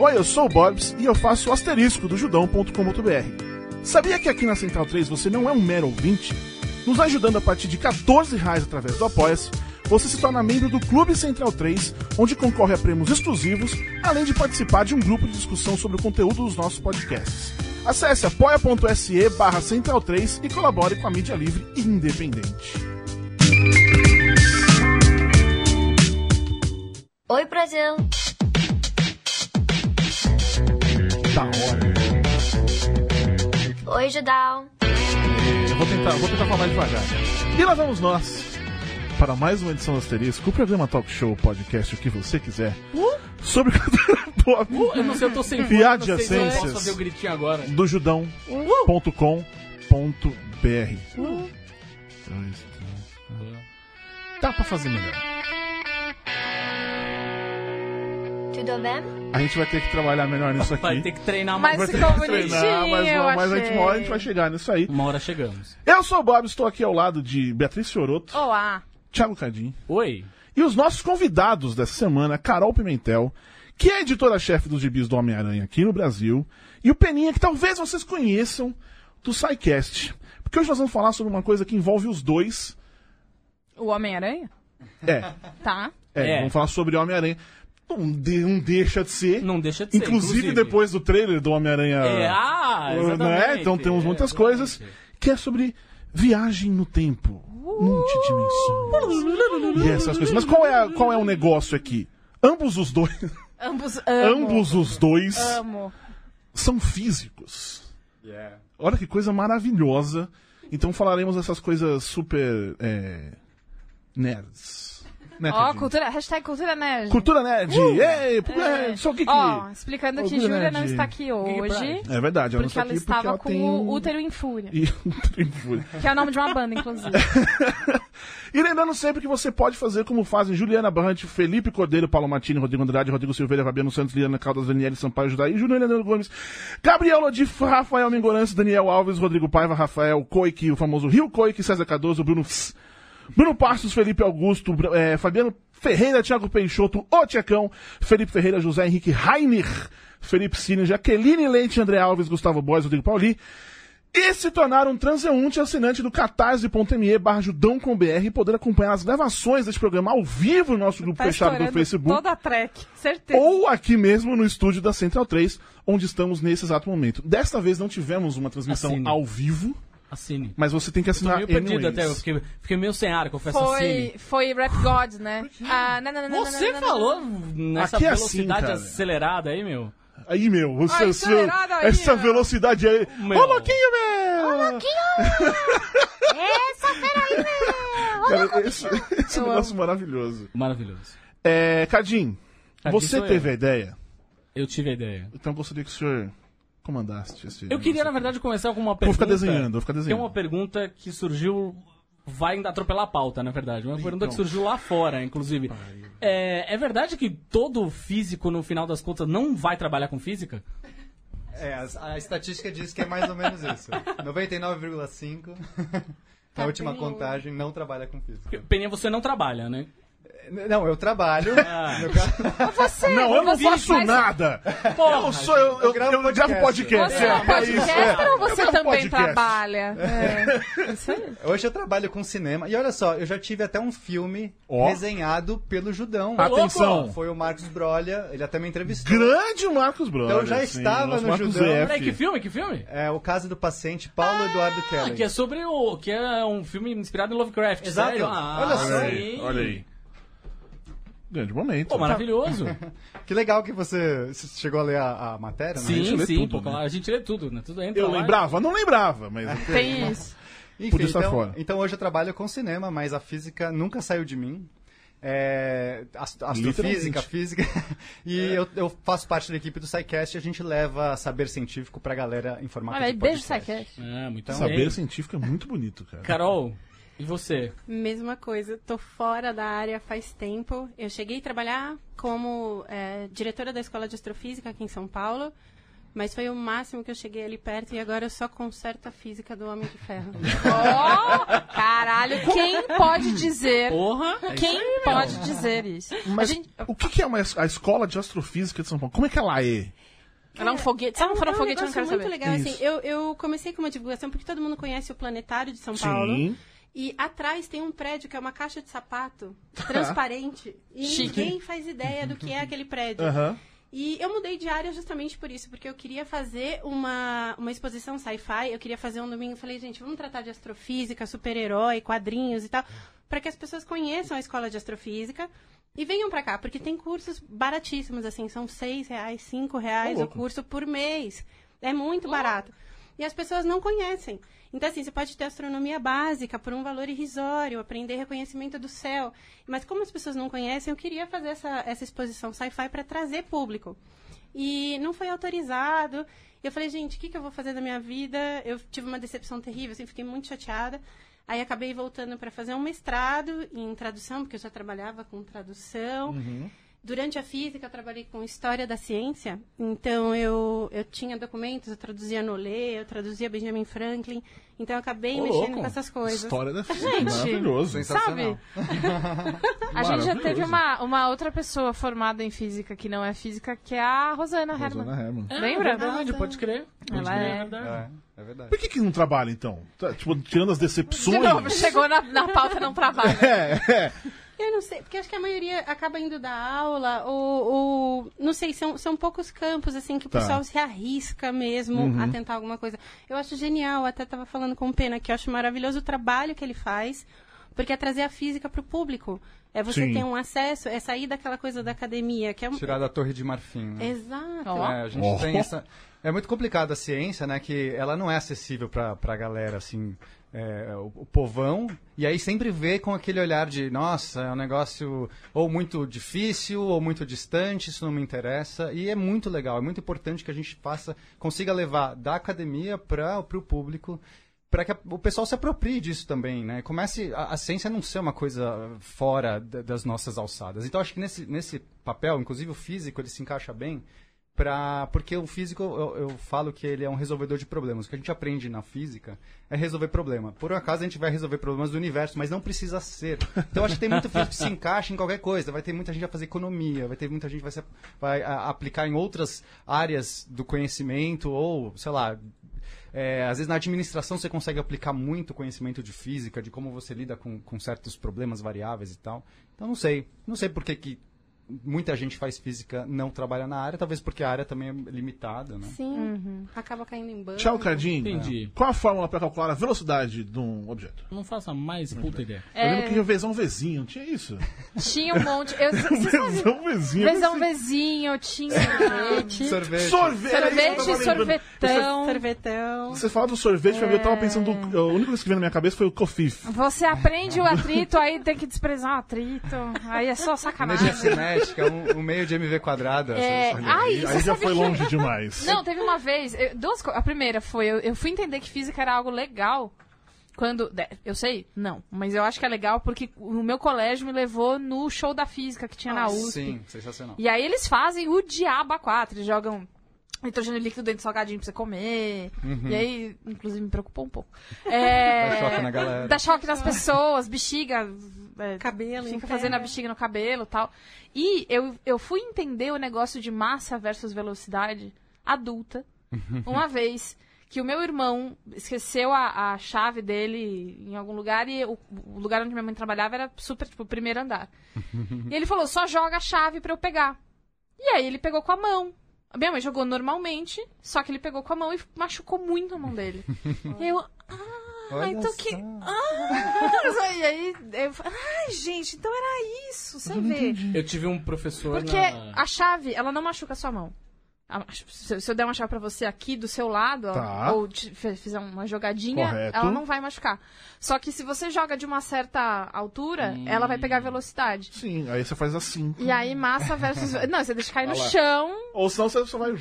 Oi, eu sou o Bobs e eu faço o asterisco do judão.com.br. Sabia que aqui na Central 3 você não é um mero ouvinte? Nos ajudando a partir de 14 reais através do Apoia-se, você se torna membro do Clube Central 3, onde concorre a prêmios exclusivos, além de participar de um grupo de discussão sobre o conteúdo dos nossos podcasts. Acesse apoia.se barra Central 3 e colabore com a mídia livre e independente. Oi, Brasil! Da hora. Oi, Judão! Eu vou tentar, vou tentar falar mais devagar. E lá vamos nós para mais uma edição do Asterisco, o programa Talk Show, podcast, o que você quiser, sobre cultura pop Uh, eu não sei, eu tô sem voz, sei eu adjacências agora. do judão.com.br. Três. Dá pra fazer melhor. Tudo bem? A gente vai ter que trabalhar melhor nisso aqui. Vai ter que treinar mais. Mas Vai ter ficou que treinar, bonitinho, mas, eu mas a gente, uma hora a gente vai chegar nisso aí. Uma hora chegamos. Eu sou o Bob, estou aqui ao lado de Beatriz Fioroto, Olá. Thiago Cadim Oi. e os nossos convidados dessa semana, Carol Pimentel, que é editora-chefe dos gibis do Homem-Aranha aqui no Brasil, e o Peninha, que talvez vocês conheçam do SciCast. Porque hoje nós vamos falar sobre uma coisa que envolve os dois. O Homem-Aranha? É, Tá. é, É. vamos falar sobre Homem-Aranha. Não, de- não deixa de ser. Não deixa de ser. inclusive, depois do trailer do Homem-Aranha. É, ah, não é? exatamente. Então temos muitas É, coisas exatamente. que é sobre viagem no tempo, multidimensões e essas coisas. Mas qual é, a- qual é o negócio aqui? Ambos os dois, Ambos amo. ambos os dois Amo. são físicos. Olha que coisa maravilhosa. Então falaremos essas coisas super é, nerds. Né, Ó, cultura, hashtag cultura nerd. Cultura nerd. Ei, por- é, só o que que... Ó, explicando que Júlia não está aqui hoje, É verdade, ela não porque está ela aqui porque estava ela com tem o Útero em Fúria, E Útero em Fúria. que é o nome de uma banda, inclusive. E lembrando sempre que você pode fazer como fazem Juliana Barrante, Felipe Cordeiro, Paulo Martini, Rodrigo Andrade, Rodrigo Silveira, Fabiano Santos, Liana Caldas, Daniele Sampaio Judaí, Júnior Leandro Gomes, Gabriel Lodif, Rafael Mingorance, Daniel Alves, Rodrigo Paiva, Rafael Coique, o famoso Rio Coique, César Cardoso, Bruno Fs, Bruno Passos, Felipe Augusto, eh, Fabiano Ferreira, Thiago Peixoto, O Tchecão, Felipe Ferreira, José Henrique Rainer, Felipe Cine, Jaqueline Leite, André Alves, Gustavo Bois, Rodrigo Pauli, e se tornar um transeunte assinante do catarse.me barra judão com BR e poder acompanhar as gravações desse programa ao vivo no nosso grupo Tá fechado do Facebook Toda a track, certeza. ou aqui mesmo no estúdio da Central 3, onde estamos nesse exato momento. Desta vez não tivemos uma transmissão Assine. ao vivo, Assine. mas você tem que Tô assinar meio perdido anyways. até, eu fiquei, fiquei meio sem ar, confesso Foi, assine. foi Rap God, né? Ah, não, não, não, não, Você não, não, falou nessa Aqui é assim, velocidade cara. acelerada aí, meu? Aí, meu, seu, Ai, seu- aí, essa meu. velocidade aí. Meu. Ô, Louquinho, meu! Essa fera aí, meu! Cara, esse, esse é um negócio maravilhoso. Maravilhoso. É, Cadim, você teve eu. a ideia, Eu tive a ideia. então gostaria que o senhor comandasse esse Eu queria, na verdade, começar com uma Vou pergunta. ficar desenhando, vou ficar Que é desenhando. uma pergunta que surgiu. Vai atropelar a pauta, na verdade. Uma pergunta que surgiu lá fora, inclusive. É, é verdade que todo físico, no final das contas, não vai trabalhar com física? É, a, a estatística diz que é mais ou menos isso. 99,5% na última contagem não trabalha com física. Peninha, você não trabalha, né? Não, eu trabalho. Ah. caso- Você, Não, eu não você faço faz- nada. Porra, Eu sou, eu, eu, gravo eu gravo podcast. Você é é, podcast é. ou Eu você também podcast. trabalha? É. Isso aí. Hoje eu trabalho com cinema. E olha só, eu já tive até um filme Ó. desenhado pelo Judão. Atenção. Foi o Marcos Brolha, ele até me entrevistou. Grande Marcos Bros. Então já estava no Judão. Peraí, que filme? Que filme? É o caso do paciente Paulo Eduardo Ah, Kelly. que é sobre o. que é um filme inspirado em Lovecraft. Exato. sério? Ah, Olha só. Olha aí, sim. olha aí. Grande momento. Pô, maravilhoso. Que legal que você chegou a ler a, a matéria, né? sim, lê sim, tudo, pô, né? A gente lê tudo, né? Tudo entra Eu lá. lembrava? Não lembrava, mas... Tem isso. Enfim, Podia estar então, fora. então hoje eu trabalho com cinema, mas a física nunca saiu de mim. É, ast- astrofísica, física. E É. eu, eu faço parte da equipe do SciCast e a gente leva saber científico pra galera em formato Olha beijo. Psycast. É, muito Saber bem. científico é muito bonito, cara. Carol, e você? Mesma coisa, tô fora da área faz tempo. Eu cheguei a trabalhar como é, diretora da Escola de Astrofísica aqui em São Paulo. Mas foi o máximo que eu cheguei ali perto e agora eu só conserto a física do Homem de Ferro. Ó, caralho, quem pode dizer? Porra! é Quem aí, pode meu. dizer isso? Mas a gente, o que, é uma, a escola de astrofísica de São Paulo? Como é que ela é? ela é um foguete. Se não for um é um foguete, eu não quero muito saber. legal, Isso. assim. Eu, eu comecei com uma divulgação porque todo mundo conhece o Planetário de São Paulo. E atrás tem um prédio que é uma caixa de sapato transparente. e Chique. ninguém faz ideia do que é aquele prédio. Aham. E eu mudei de área justamente por isso, porque eu queria fazer uma, uma exposição sci-fi, eu queria fazer um domingo, falei, gente, vamos tratar de astrofísica, super-herói, quadrinhos e tal, para que as pessoas conheçam a escola de astrofísica e venham para cá, porque tem cursos baratíssimos, assim, são seis reais, cinco reais Ô, o curso por mês. É muito barato. E as pessoas não conhecem. Então, assim, você pode ter astronomia básica por um valor irrisório, aprender reconhecimento do céu. Mas como as pessoas não conhecem, eu queria fazer essa, essa exposição sci-fi para trazer público. E não foi autorizado. Eu falei, gente, o que, que eu vou fazer da minha vida? Eu tive uma decepção terrível, assim, fiquei muito chateada. Aí acabei voltando para fazer um mestrado em tradução, porque eu já trabalhava com tradução. Durante a física, eu trabalhei com história da ciência. Então, eu, eu tinha documentos, eu traduzia Nolé, eu traduzia Benjamin Franklin. Então, eu acabei Ô, mexendo louco. com essas coisas. História da física. Gente, Maravilhoso. Sensacional. A gente já teve uma, uma outra pessoa formada em física que não é física, que é a Rosana Herman. Rosana Herman. É, Lembra? É verdade, pode crer. Pode Ela crer, é- verdade. É, é verdade. Por que, que não trabalha, então? Tá, tipo, tirando as decepções. De novo, chegou na, na pauta não trabalha. É, é. Eu não sei, porque acho que a maioria acaba indo dar aula, ou, ou não sei, são, são poucos campos, assim, que o Tá. pessoal se arrisca mesmo a tentar alguma coisa. Eu acho genial, até estava falando com o Pena, que eu acho maravilhoso o trabalho que ele faz, porque é trazer a física para o público. É você Sim. ter um acesso, é sair daquela coisa da academia, que é um... Tirar da torre de marfim. Né? Exato. Ó. É, a gente Oh. tem essa. É muito complicado a ciência, né? Que ela não é acessível pra, pra galera, assim, é, o, povão. E aí sempre vê com aquele olhar de, nossa, é um negócio ou muito difícil ou muito distante, isso não me interessa. E é muito legal, é muito importante que a gente faça, consiga levar da academia para o público para que o pessoal se aproprie disso também, né? Comece a, a ciência não ser uma coisa fora da- das nossas alçadas. Então acho que nesse, nesse papel, inclusive o físico, ele se encaixa bem Pra, porque o físico, eu, eu falo que ele é um resolvedor de problemas. O que a gente aprende na física é resolver problema. Por um acaso a gente vai resolver problemas do universo, mas não precisa ser. Então acho que tem muito físico que se encaixa em qualquer coisa. Vai ter muita gente vai fazer economia, vai ter muita gente vai, se, vai a, aplicar em outras áreas do conhecimento, ou, sei lá, é, às vezes na administração você consegue aplicar muito conhecimento de física, de como você lida com, com certos problemas variáveis e tal. Então não sei. Não sei por que, que muita gente faz física não trabalha na área, talvez porque a área também é limitada, né? Sim, acaba caindo em banco. Tchau, Cardinho. Entendi. Qual a fórmula para calcular a velocidade de um objeto? Não faça mais puta ideia. Eu lembro que ia vezão Vzinho, tinha isso? Tinha um monte. Eu, Vezão Vzinho. Vezão Vezinho, tinha sorvete. Sorvete. Sorvete, sorvete, tava lembrando. sorvetão. Sorvetão. Você fala do sorvete, mim, eu tava pensando. A única coisa que veio na minha cabeça foi o Cofif. Você aprende o atrito, aí tem que desprezar o atrito. Aí é só sacanagem. Cinética, um, um meio de MV quadrado. É, essas- ai, Aí já foi que- longe demais. Não, teve uma vez, eu- duas coisas. A primeira foi, eu, eu fui entender que física era algo legal quando. Eu sei? Não. Mas eu acho que é legal porque o meu colégio me levou no show da física que tinha na USP. Sim, sensacional. E aí eles fazem o diabo a quatro. Eles jogam nitrogênio líquido dentro do salgadinho pra você comer. E aí, inclusive, me preocupou um pouco. É, Dá choque na galera. Dá choque nas pessoas, bexiga. É, Cabelo, Fica enterra. fazendo a bexiga no cabelo e tal. E eu, eu fui entender o negócio de massa versus velocidade adulta uma vez que o meu irmão esqueceu a, a chave dele em algum lugar e o, o lugar onde minha mãe trabalhava era super, tipo, o primeiro andar. e ele falou, só joga a chave pra eu pegar. E aí ele pegou com a mão. A minha mãe jogou normalmente, só que ele pegou com a mão e machucou muito a mão dele. eu, ah, Olha então que... Ah, e aí, eu falei, ai, gente, então era isso, você vê. Eu tive um professor Porque na... a chave, ela não machuca a sua mão. Se eu der uma chave pra você aqui do seu lado, Tá. ou fizer uma jogadinha, Correto. ela não vai machucar. Só que se você joga de uma certa altura, Hum. ela vai pegar velocidade. Sim, aí você faz assim. E aí, massa versus. Não, você deixa cair no chão. Ou senão você só vai.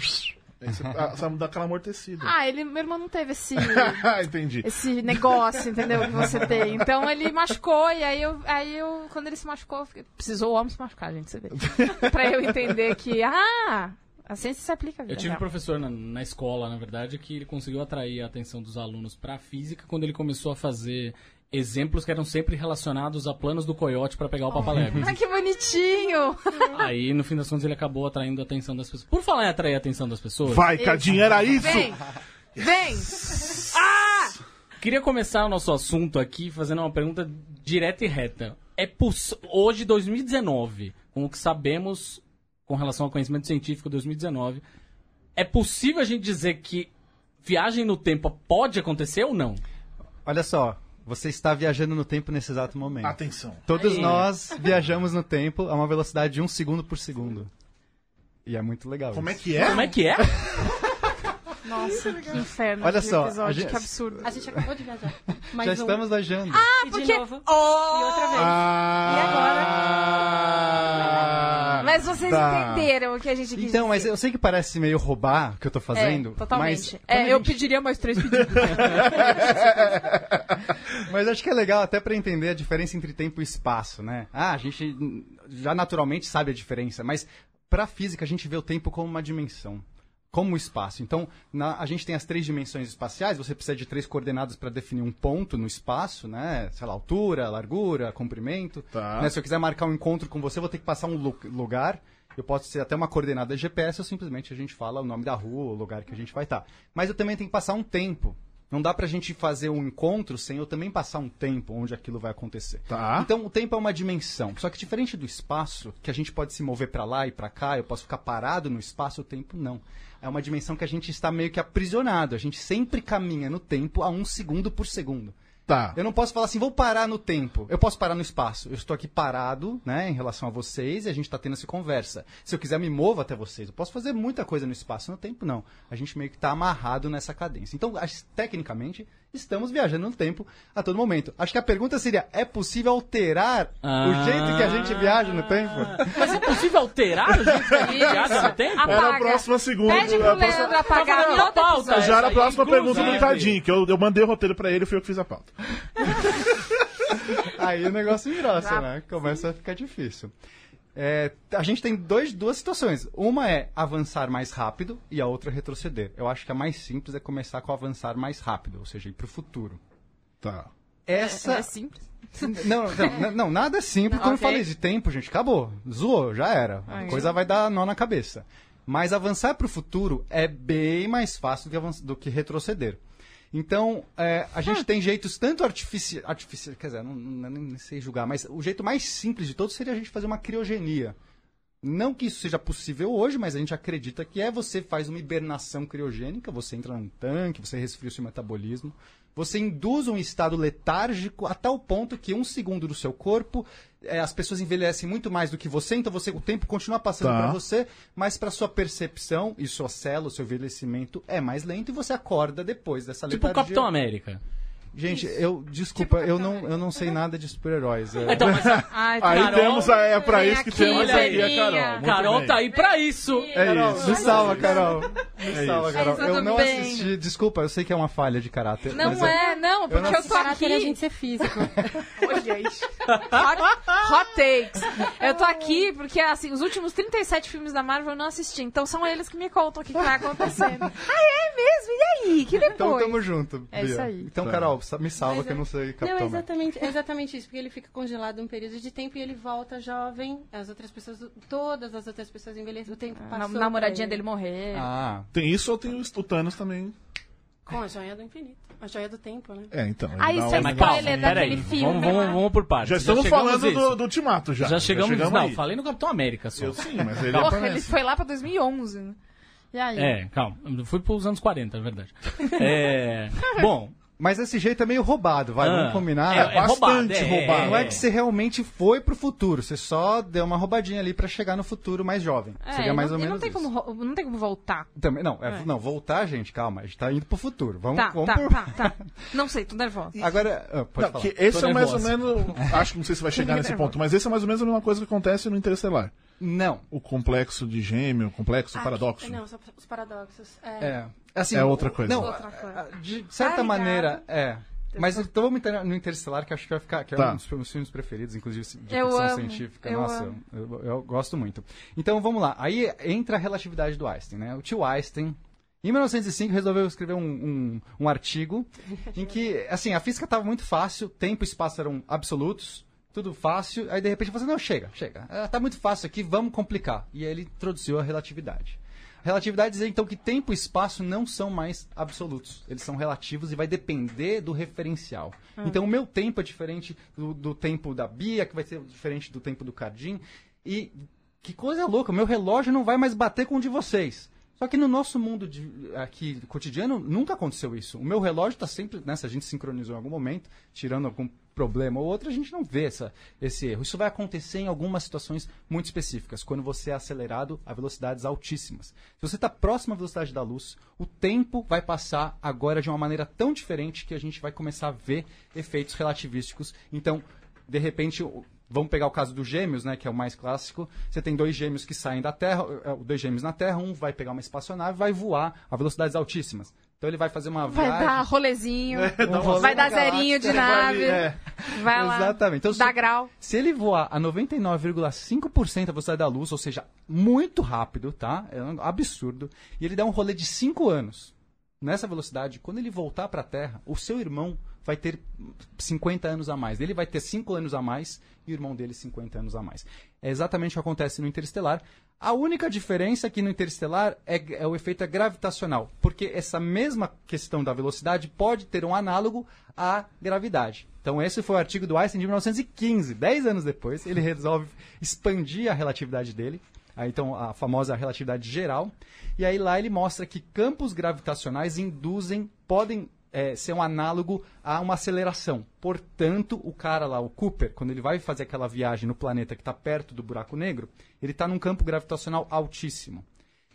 Aí você, ah, você vai dar aquela amortecida. Ah, ele, meu irmão não teve esse. Entendi. esse negócio, entendeu? Que você tem. Então ele machucou, e aí eu, aí eu quando ele se machucou, eu fiquei- precisou o homem se machucar, gente, você vê. pra eu entender que, ah, A ciência se aplica Eu tive um professor na, na escola, na verdade, que ele conseguiu atrair a atenção dos alunos pra física quando ele começou a fazer exemplos que eram sempre relacionados a planos do coiote pra pegar o papaléguas. Ah, que bonitinho! Aí, no fim das contas, ele acabou atraindo a atenção das pessoas. Por falar em atrair a atenção das pessoas, Vai, Cadinho, era isso! Vem! Vem! queria começar o nosso assunto aqui fazendo uma pergunta direta e reta. É poss... Hoje, 2019, com o que sabemos com relação ao conhecimento científico 2019, é possível a gente dizer que viagem no tempo pode acontecer ou não? Olha só, você está viajando no tempo nesse exato momento. Atenção. Todos Aí. nós viajamos no tempo a uma velocidade de um segundo por segundo. E é muito legal. Como é isso. que é? Como é que é? Nossa, que inferno. Olha só, a episódio, gente- que absurdo. A gente acabou de viajar. Mais Já um. estamos viajando. E porque- de novo. Oh! E outra vez. Ah, Mas vocês tá. entenderam o que a gente quis Então, mas dizer. eu sei que parece meio roubar o que eu tô fazendo. é, totalmente. Mas, É, a eu gente- pediria mais três pedidos. Mas acho que é legal até pra entender a diferença entre tempo e espaço, né? Ah, a gente já naturalmente sabe a diferença, mas pra física a gente vê o tempo como uma dimensão, como o espaço. Então, na- a gente tem as três dimensões espaciais, você precisa de três coordenadas para definir um ponto no espaço, né? Sei lá, altura, largura, comprimento. Tá. Né? Se eu quiser marcar um encontro com você, eu vou ter que passar um lu- lugar. Eu posso ser até uma coordenada GPS ou simplesmente a gente fala o nome da rua, o lugar que a gente vai estar. Mas eu também tenho que passar um tempo. Não dá pra gente fazer um encontro sem eu também passar um tempo onde aquilo vai acontecer. Tá. Então o tempo é uma dimensão. Só que diferente do espaço, que a gente pode se mover pra lá e pra cá, eu posso ficar parado no espaço, o tempo não. É uma dimensão que a gente está meio que aprisionado. A gente sempre caminha no tempo a um segundo por segundo. Tá. Eu não posso falar assim, vou parar no tempo. Eu posso parar no espaço. Eu estou aqui parado, né, em relação a vocês e a gente está tendo essa conversa. Se eu quiser, me movo até vocês. Eu posso fazer muita coisa no espaço, no tempo não. A gente meio que está amarrado nessa cadência. Então, tecnicamente, estamos viajando no tempo a todo momento. Acho que a pergunta seria, é possível alterar Ah. o jeito que a gente viaja no tempo? Mas é possível alterar o jeito que a gente viaja no tempo? Apaga. Era a próxima segunda. Pede a pro Leandro apagar Tá todo da pauta. Já era a próxima pergunta do. Tadinho, que eu, eu mandei o roteiro pra ele e fui eu que fiz a pauta. Aí o negócio engrossa, né? Começa a ficar difícil. É, a gente tem dois, duas situações. Uma é avançar mais rápido e a outra é retroceder. Eu acho que a mais simples é começar com avançar mais rápido, ou seja, ir para o futuro. Tá. Essa. É simples. Não, não, não, não, nada é simples. Quando eu Ok. falei de tempo, gente, acabou. Zoou, já era. A coisa vai dar nó na cabeça. Mas avançar para o futuro é bem mais fácil do que, avanç- do que retroceder. Então, é, a gente tem jeitos tanto artificiais. Artifici quer dizer, não, não- nem sei julgar, mas o jeito mais simples de todos seria a gente fazer uma criogenia. Não que isso seja possível hoje, mas a gente acredita que é. Você faz uma hibernação criogênica, você entra num tanque, você resfria o seu metabolismo, você induz um estado letárgico a tal ponto que um segundo do seu corpo, eh, as pessoas envelhecem muito mais do que você, então você, o tempo continua passando Tá. para você, mas para sua percepção e sua célula, seu envelhecimento é mais lento e você acorda depois dessa Tipo o letargia. Capitão América. Gente, eu desculpa, eu não, eu não sei nada de super-heróis. é. Então, mas a Ai, Aí Carol, temos a, é pra isso que aqui, temos aqui a Zeninha. Carol. Muito Carol bem. tá aí pra isso. É isso. Me salva, Carol. Me É salva. Carol. Mas Eu tudo não bem. assisti. Desculpa, eu sei que é uma falha de caráter. Não mas é, não, porque não eu, tô aqui. é a gente ser físico. Isso. Hot, hot takes. Eu tô aqui porque, assim, os últimos 37 filmes da Marvel eu não assisti. Então são eles que me contam o que, vai acontecendo. ah, é mesmo? E aí? Que depois? Então tamo junto. É Bia. isso aí. Então, Tá. Carol, me salva Mas que eu é- não sei Não, Capitão é América. exatamente, é exatamente isso, porque ele fica congelado um período de tempo e ele volta jovem, as outras pessoas, todas as outras pessoas envelhecem, o tempo A passou. na- namoradinha dele ele. morrer. Ah, Tem isso ou tem o, o Thanos também? Com a joia do infinito, a joia do tempo, né? É, então. Ah, ele dá isso é spoiler calma, daquele filme Vamos, vamos, vamos por partes. Já estamos chegamos falando do, do Ultimato já. Já chegamos, não, aí. falei no Capitão América só. Eu sim, mas ele Porra, aparece. ele foi lá pra 2011, né? E aí? É, calma. Eu fui pros anos 40, é verdade. É. Bom. Mas esse jeito é meio roubado, vai, ah, vamos combinar. É, é bastante roubado. é, roubado. Não é que você realmente foi pro futuro, você só deu uma roubadinha ali pra chegar no futuro mais jovem. É, Seria mais não, ou e menos não tem, isso. como, não tem como voltar. Também, não, é- É. não, voltar, gente, calma, a gente tá indo pro futuro. Vamos, Tá, vamos tá, por... tá, tá. Não sei, tô nervosa. Agora, ah, pode Não, falar. que esse Tô é mais ou menos. Acho que não sei se vai chegar nesse ponto, mas esse é mais ou menos a mesma coisa que acontece no Interestelar. Não, O complexo de gêmeo, o complexo, o paradoxo. Não, só os paradoxos. É. é. Assim, É outra coisa. Não, Outra coisa. de certa Tá maneira, é. Mas então vamos entrar no Interestelar, que acho que vai ficar, que é Tá. um dos meus filmes preferidos, inclusive de Eu ficção amo, científica. eu Nossa, amo. eu, eu gosto muito. Então vamos lá. Aí entra a relatividade do Einstein, né? O tio Einstein, em 1905, resolveu escrever um, um, um artigo em que, assim, a física estava muito fácil, tempo e espaço eram absolutos, tudo fácil. Aí de repente ele falou assim: não, chega, chega. Ah, tá muito fácil aqui, vamos complicar. E aí ele introduziu a relatividade. Relatividade diz então que tempo e espaço não são mais absolutos. Eles são relativos e vai depender do referencial. Então o meu tempo é diferente do, do tempo da Bia, que vai ser diferente do tempo do Cardim. E que coisa louca, o meu relógio não vai mais bater com o de vocês. Só que no nosso mundo de, aqui cotidiano nunca aconteceu isso. O meu relógio está sempre, né, se a gente sincronizou em algum momento, tirando algum problema ou outro, a gente não vê essa, esse erro. Isso vai acontecer em algumas situações muito específicas, quando você é acelerado a velocidades altíssimas. Se você está próximo à velocidade da luz, o tempo vai passar agora de uma maneira tão diferente que a gente vai começar a ver efeitos relativísticos. Então, de repente, vamos pegar o caso dos gêmeos, né, que é o mais clássico. Você tem dois gêmeos que saem da Terra, eh, dois gêmeos na Terra, um vai pegar uma espaçonave e vai voar a velocidades altíssimas. Então ele vai fazer uma Vai viagem. dar rolezinho, um rolê vai dar zerinho de vai nave, é. vai lá, Exatamente. Então, dá se- grau. Se ele voar a 99,5% da velocidade da luz, ou seja, muito rápido, tá? É um absurdo. E ele dá um rolê de 5 anos nessa velocidade, quando ele voltar para a Terra, o seu irmão vai ter 50 anos a mais. Ele vai ter 5 anos a mais e o irmão dele 50 anos a mais. É exatamente o que acontece no Interestelar. A única diferença aqui no Interestelar é, é o efeito gravitacional, porque essa mesma questão da velocidade pode ter um análogo à gravidade. Então esse foi o artigo do Einstein de 1915. Dez anos depois, ele resolve expandir a relatividade dele então, a famosa relatividade geral. E aí lá ele mostra que campos gravitacionais induzem, podem é, ser um análogo a uma aceleração. Portanto, o cara lá, o Cooper, quando ele vai fazer aquela viagem no planeta que está perto do buraco negro, ele está num campo gravitacional altíssimo.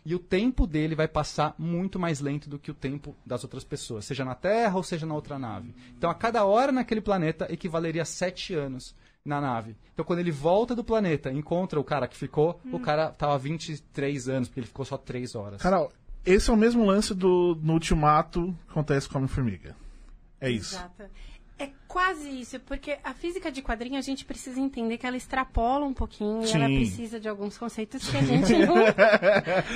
E o tempo dele vai passar muito mais lento do que o tempo das outras pessoas, seja na Terra ou seja na outra nave. Então, a cada hora naquele planeta equivaleria a sete anos na nave. Então, quando ele volta do planeta, encontra o cara que ficou, o cara tava 23 anos, porque ele ficou só 3 horas. Carol, esse é o mesmo lance do no Ultimato que acontece com a Homem-Formiga. É isso. Exato. É quase isso, porque a física de quadrinho a gente precisa entender que ela extrapola um pouquinho e ela Sim. precisa de alguns conceitos que a gente não,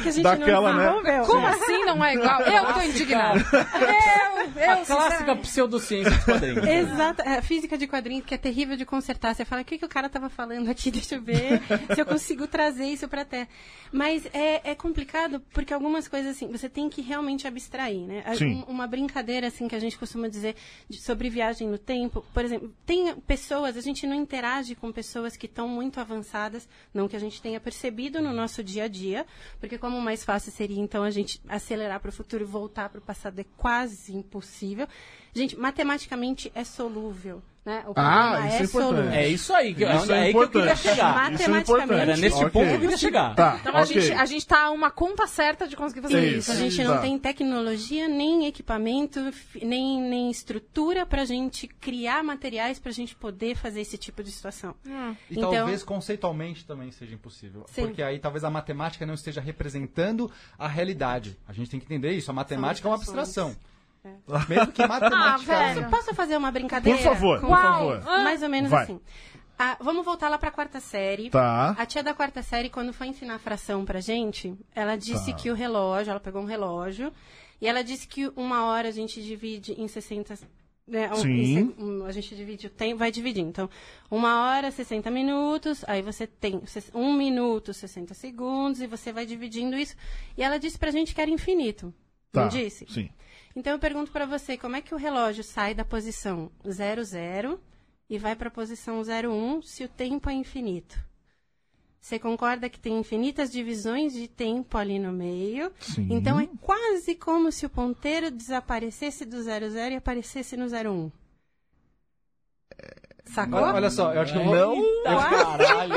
que a gente Daquela, não né? desenvolveu. Como assim não é igual? Eu tô indignado. Eu, eu, A clássica pseudociência dos quadrinhos. Exato, a física de quadrinhos que é terrível de consertar. Você fala, o que, que o cara tava falando aqui? Deixa eu ver se eu consigo trazer isso pra terra. Mas é, é complicado porque algumas coisas assim, você tem que realmente abstrair, né? Sim. um- uma brincadeira assim que a gente costuma dizer de- sobre viagem no tempo, por exemplo, tem pessoas, a gente não interage com pessoas que estão muito avançadas, não que a gente tenha percebido no nosso dia a dia, porque como mais fácil seria então a gente acelerar para o futuro e voltar para o passado é quase impossível. Gente, matematicamente é solúvel, né? O Ah, isso é é importante. solúvel. É isso aí, que, Isso é é aí que eu queria importante. chegar. É Matematicamente, importante. Era nesse Ok. ponto que eu queria chegar. Tá, Então a, ok. gente, a gente tá a uma conta certa de conseguir fazer Isso. isso. A gente Tá. não tem tecnologia, nem equipamento, nem, nem estrutura para a gente criar materiais para a gente poder fazer esse tipo de situação. E Então- talvez conceitualmente também seja impossível. Sim. Porque aí talvez a matemática não esteja representando a realidade. A gente tem que entender isso. A matemática é uma abstração. Mesmo que Ah, matemática. velho. Posso fazer uma brincadeira? Por favor, Com- por favor. Mais ou menos Vai. assim. Ah, vamos voltar lá para a quarta série. Tá. A tia da quarta série, quando foi ensinar a fração pra gente, ela disse Tá. que o relógio, ela pegou um relógio, e ela disse que uma hora a gente divide em 60. Né, um- Sim. em se- um, a gente divide o tempo, vai dividir. Então, uma hora, 60 minutos, aí você tem ses- um minuto, 60 segundos, e você vai dividindo isso. E ela disse pra gente que era infinito. Tá. Não disse? Sim. Então eu pergunto pra você, como é que o relógio sai da posição 00 e vai pra posição 01 se o tempo é infinito? Você concorda que tem infinitas divisões de tempo ali no meio? Sim. Então é quase como se o ponteiro desaparecesse do 00 e aparecesse no 01. Sacou? Olha, olha só, eu acho que eu vou. Não. Caralho.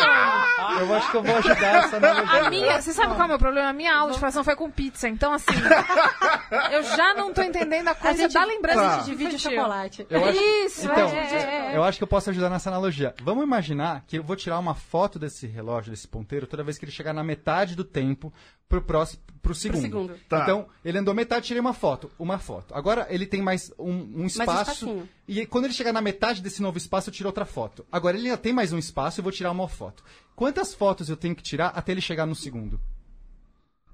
Eu acho que eu vou ajudar essa analogia. A minha, você sabe qual é o meu problema? A minha aula de fração foi com pizza, então assim, eu já não tô entendendo a coisa gente- da lembrança Tá. A gente divide chocolate. Eu acho- Isso, Então, é, é, é. eu acho que eu posso ajudar nessa analogia. Vamos imaginar que eu vou tirar uma foto desse relógio, desse ponteiro, toda vez que ele chegar na metade do tempo pro próximo, pro segundo. segundo. Tá. Então, ele andou metade, tirei uma foto. Uma foto. Agora ele tem mais um, um espaço. espacinho. E quando ele chegar na metade desse novo espaço, eu tiro outra foto. Agora ele ainda tem mais um espaço, eu vou tirar uma foto. Quantas fotos eu tenho que tirar até ele chegar no segundo?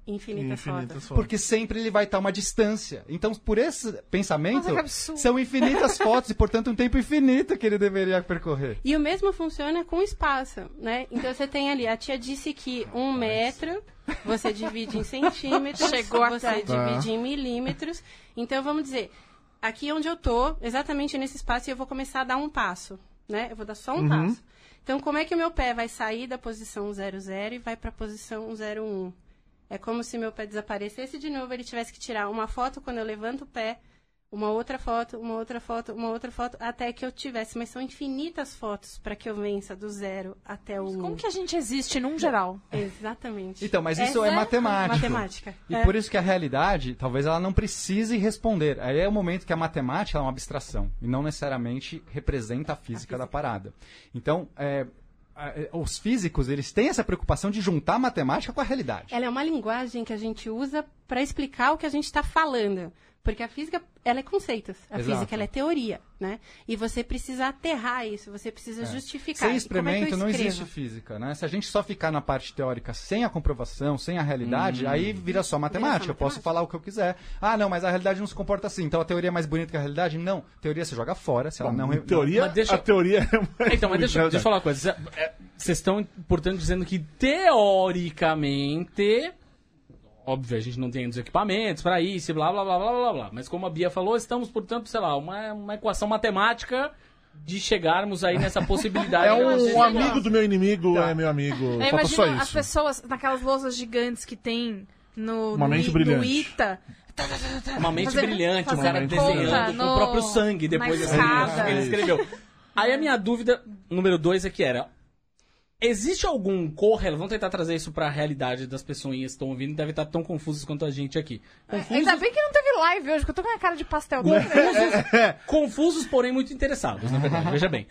Infinitas, Infinitas fotos. fotos. Porque sempre ele vai estar uma distância. Então, por esse pensamento, Nossa, absurdo. são infinitas fotos e, portanto, um tempo infinito que ele deveria percorrer. E o mesmo funciona com espaço, né? Então você tem ali, a tia disse que um metro você divide em centímetros, Chegou você até. divide em milímetros. Então vamos dizer, aqui onde eu tô, exatamente nesse espaço, eu vou começar a dar um passo, né? Eu vou dar só um passo. Então como é que o meu pé vai sair da posição 00 e vai para a posição 01? É como se meu pé desaparecesse de novo, ele tivesse que tirar uma foto quando eu levanto o pé, uma outra foto, uma outra foto, uma outra foto, até que eu tivesse. Mas são infinitas fotos para que eu vença do zero até o um. Como que a gente existe num geral? Exatamente. Então, mas isso Essa é matemático. Matemática. E É. por isso que a realidade, talvez ela não precise responder. Aí é o momento que a matemática é uma abstração e não necessariamente representa a física, da parada. Então, é, a- é, os físicos, eles têm essa preocupação de juntar a matemática com a realidade. Ela é uma linguagem que a gente usa para explicar o que a gente está falando. Porque a física, ela é conceitos. A Exato. física, ela é teoria, né? E você precisa aterrar isso, você precisa justificar. Sem E como é eu experimento não existe física, né? Se a gente só ficar na parte teórica sem a comprovação, sem a realidade, aí vira só matemática. Eu posso matemática. falar o que eu quiser. Ah, não, mas a realidade não se comporta assim. Então a teoria é mais bonita que a realidade? Não. Teoria você joga fora, se ela não... Em teoria, Mas deixa- a teoria é mais Então, mas deixa, deixa eu falar uma coisa. É, Vocês estão, portanto, dizendo que teoricamente. Óbvio, a gente não tem os equipamentos para isso, e blá blá blá blá blá blá. Mas como a Bia falou, estamos, portanto, sei lá, uma, uma equação matemática de chegarmos aí nessa possibilidade. É de um, um amigo do meu inimigo, é meu amigo. Eu Falta só imagino as isso. pessoas naquelas lousas gigantes que tem no, Uma no, mente brilhante. no ITA. Uma mente Fazendo- brilhante, o fazendo cara mente desenhando conta com no- o próprio sangue depois negócio que ele escreveu. Aí a minha dúvida, número dois, é que era. Existe algum correlato? Vamos tentar trazer isso pra realidade das pessoas que estão ouvindo, devem estar tão confusas quanto a gente aqui. Confusos, Ainda bem que não teve live hoje, que eu tô com a cara de pastel. confusos, confusos, porém muito interessados, na verdade. Veja bem.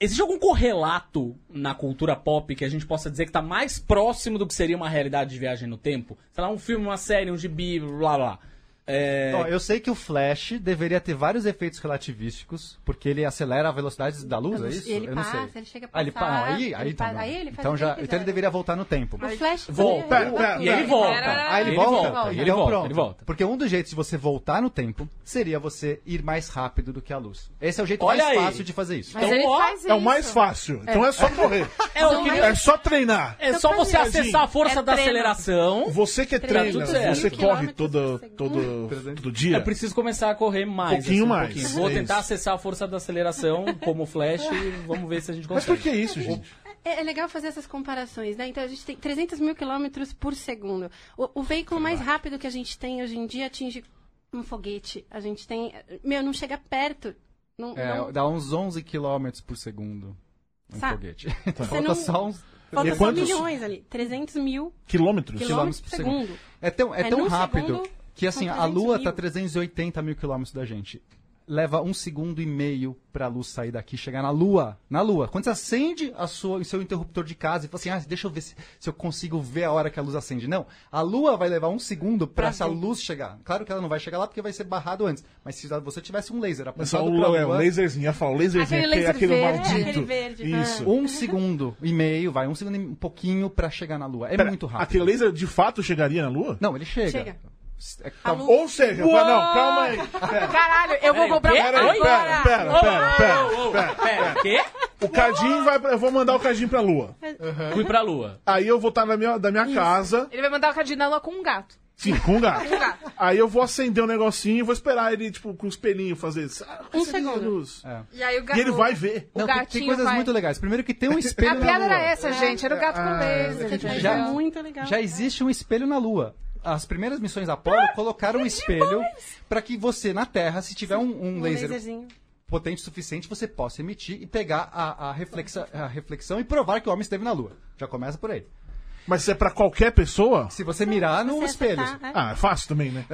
Existe algum correlato na cultura pop que a gente possa dizer que está mais próximo do que seria uma realidade de viagem no tempo? Sei lá, um filme, uma série, um gibi, blá blá. É... Ó, eu sei que o Flash deveria ter vários efeitos relativísticos, porque ele acelera a velocidade da luz, é isso? E ele eu não passa, sei. ele chega a Ah, ele passar, pa- não, aí, aí, ele então, pa- não. aí ele faz então já, ele então ele deveria voltar no tempo. O Flash Volta. Pera, pera, E ele volta. Aí ele, Ele volta. volta, ele Então, volta, pronto. ele volta. Porque um dos jeitos de você voltar no tempo seria você ir mais rápido do que a luz. Esse é o jeito Olha mais aí. fácil de fazer isso. Mas Então, ó, faz É o isso. mais fácil. Então é só correr. É, o que- É só treinar. é só você Tadinho. acessar a força É da aceleração. Você que Tá treina, você corre quilômetros todo, por todo dia. Eu preciso começar a correr mais. Pouquinho assim, mais, Vou é tentar isso. acessar a força da aceleração como o Flash e vamos ver se a gente Mas consegue. por que isso, gente? É, é legal fazer essas comparações, né? Então a gente tem 300 mil quilômetros por segundo. O, o veículo mais rápido que a gente tem hoje em dia atinge um foguete. A gente tem. Meu, não chega perto. Não, É, não- dá uns 11 km por segundo um Sabe? foguete. Então falta não- só uns falta E quantos- milhões ali. 300 mil Quilômetros? quilômetros por segundo. É tão, é É, tão rápido segundo, que assim, a 300 Lua mil. tá 380 mil quilômetros da gente. Leva um segundo e meio pra luz sair daqui e chegar na Lua. Na Lua. Quando você acende a sua, o seu interruptor de casa e fala assim, ah, deixa eu ver se, se eu consigo ver a hora que a luz acende. Não. A Lua vai levar um segundo pra Pra essa luz chegar. Claro que ela não vai chegar lá porque vai ser barrado antes. Mas se você tivesse um laser apontado o, pra é, o Lua... laserzinho, ia falar, o laserzinho, Aquele aquele, laser aquele verde. maldito. Aquele verde. Isso. Um segundo e meio, vai, um segundo e um pouquinho pra chegar na Lua. É Pera, muito rápido. Aquele laser de fato chegaria na Lua? Não, ele chega. Chega. É, A tá- luz- Ou seja, não, calma aí. Pera, Caralho, eu vou comprar um pera, Oi? pera, pera, pera, pera, pera. Pera, quê? O Cadinho vai pra, Eu vou mandar o Cadinho pra Lua. Fui pra lua. Aí eu vou estar na minha, da minha casa. Ele vai mandar o cadinho na lua com um gato. Sim, com o gato. Com um gato. Aí eu vou acender o negocinho e vou esperar ele, tipo, com o espelhinho fazer isso. Ah, Um segundo. luz. E aí o gato. E ele vai ver. O Não, tem, tem gatinho coisas vai. muito legais. Primeiro que tem um espelho A na piada Lua. era essa, gente. Era o gato com laser. Isso gente. Já- é muito legal. Já existe um espelho na Lua. As primeiras missões Apollo colocaram um espelho para que você, na Terra, se tiver um, um Um laser potente o suficiente, você possa emitir e pegar a, a, reflexa, a reflexão e provar que o homem esteve na Lua. Já começa por aí. Mas isso é pra qualquer pessoa? Se você mirar no Você espelho. acertar, é. Ah, é fácil também, né?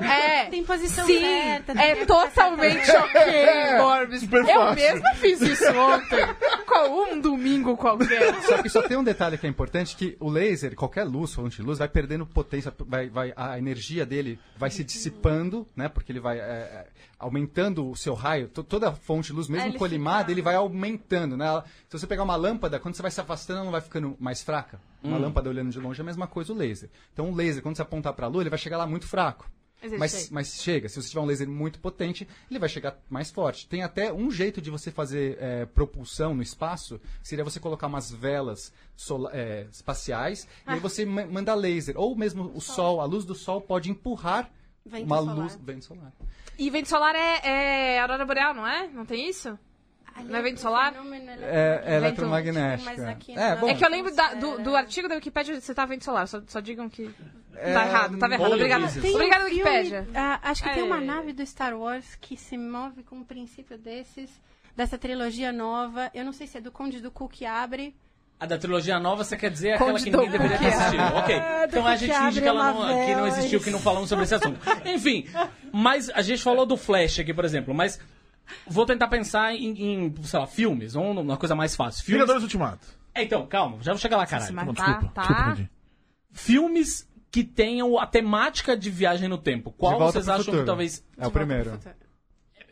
É. Tem posição Sim, certa. é tem- totalmente ok, Borbs. super Eu fácil. mesma fiz isso ontem. qual- um domingo qualquer. Só que só tem um detalhe que é importante, que o laser, qualquer luz, fonte de luz, vai perdendo potência, vai, vai, a energia dele vai se dissipando, né? Porque ele vai é, é, aumentando o seu raio. To- Toda fonte de luz, mesmo ele colimada, fica- ele vai aumentando, né? Ela- se você pegar uma lâmpada, quando você vai se afastando, ela não vai ficando mais fraca. Uma lâmpada olhando de longe é a mesma coisa o laser. Então o laser, quando você apontar para a lua, ele vai chegar lá muito fraco. Mas Mas, chega. se você tiver um laser muito potente, ele vai chegar mais forte. Tem até um jeito de você fazer é, propulsão no espaço, seria você colocar umas velas sola- é, espaciais e aí você ma- manda laser. Ou mesmo o sol, a luz do sol pode empurrar Vento uma solar. luz. Vento solar. E vento solar é, é aurora boreal, não é? Não tem isso? Não é vento solar? É, é aqui É, não. bom. É que eu lembro da- do, do artigo da Wikipédia de citar vento solar. Só, só digam que É, tá errado, tava errado. Obrigada. Obrigada, um filme, Wikipédia. ah, acho que tem uma É. nave do Star Wars que se move com um princípio desses, dessa trilogia nova. Eu não sei se é do Conde do Cu que abre. A da trilogia nova, você quer dizer aquela Conde que ninguém deveria ter Cu. assistido. Ok. Então a gente finge que, ela não, que não existiu, que não falamos sobre esse assunto. Enfim, mas a gente falou do Flash aqui, por exemplo, mas vou tentar pensar em, em, sei lá, filmes, ou uma coisa mais fácil. Filmes... Vingadores Ultimato. É, então, calma, já vou chegar lá, caralho. Não, tá, desculpa. tá. Desculpa, Rodinho. Filmes que tenham a temática de viagem no tempo. Qual vocês acham Futuro. que talvez É o primeiro.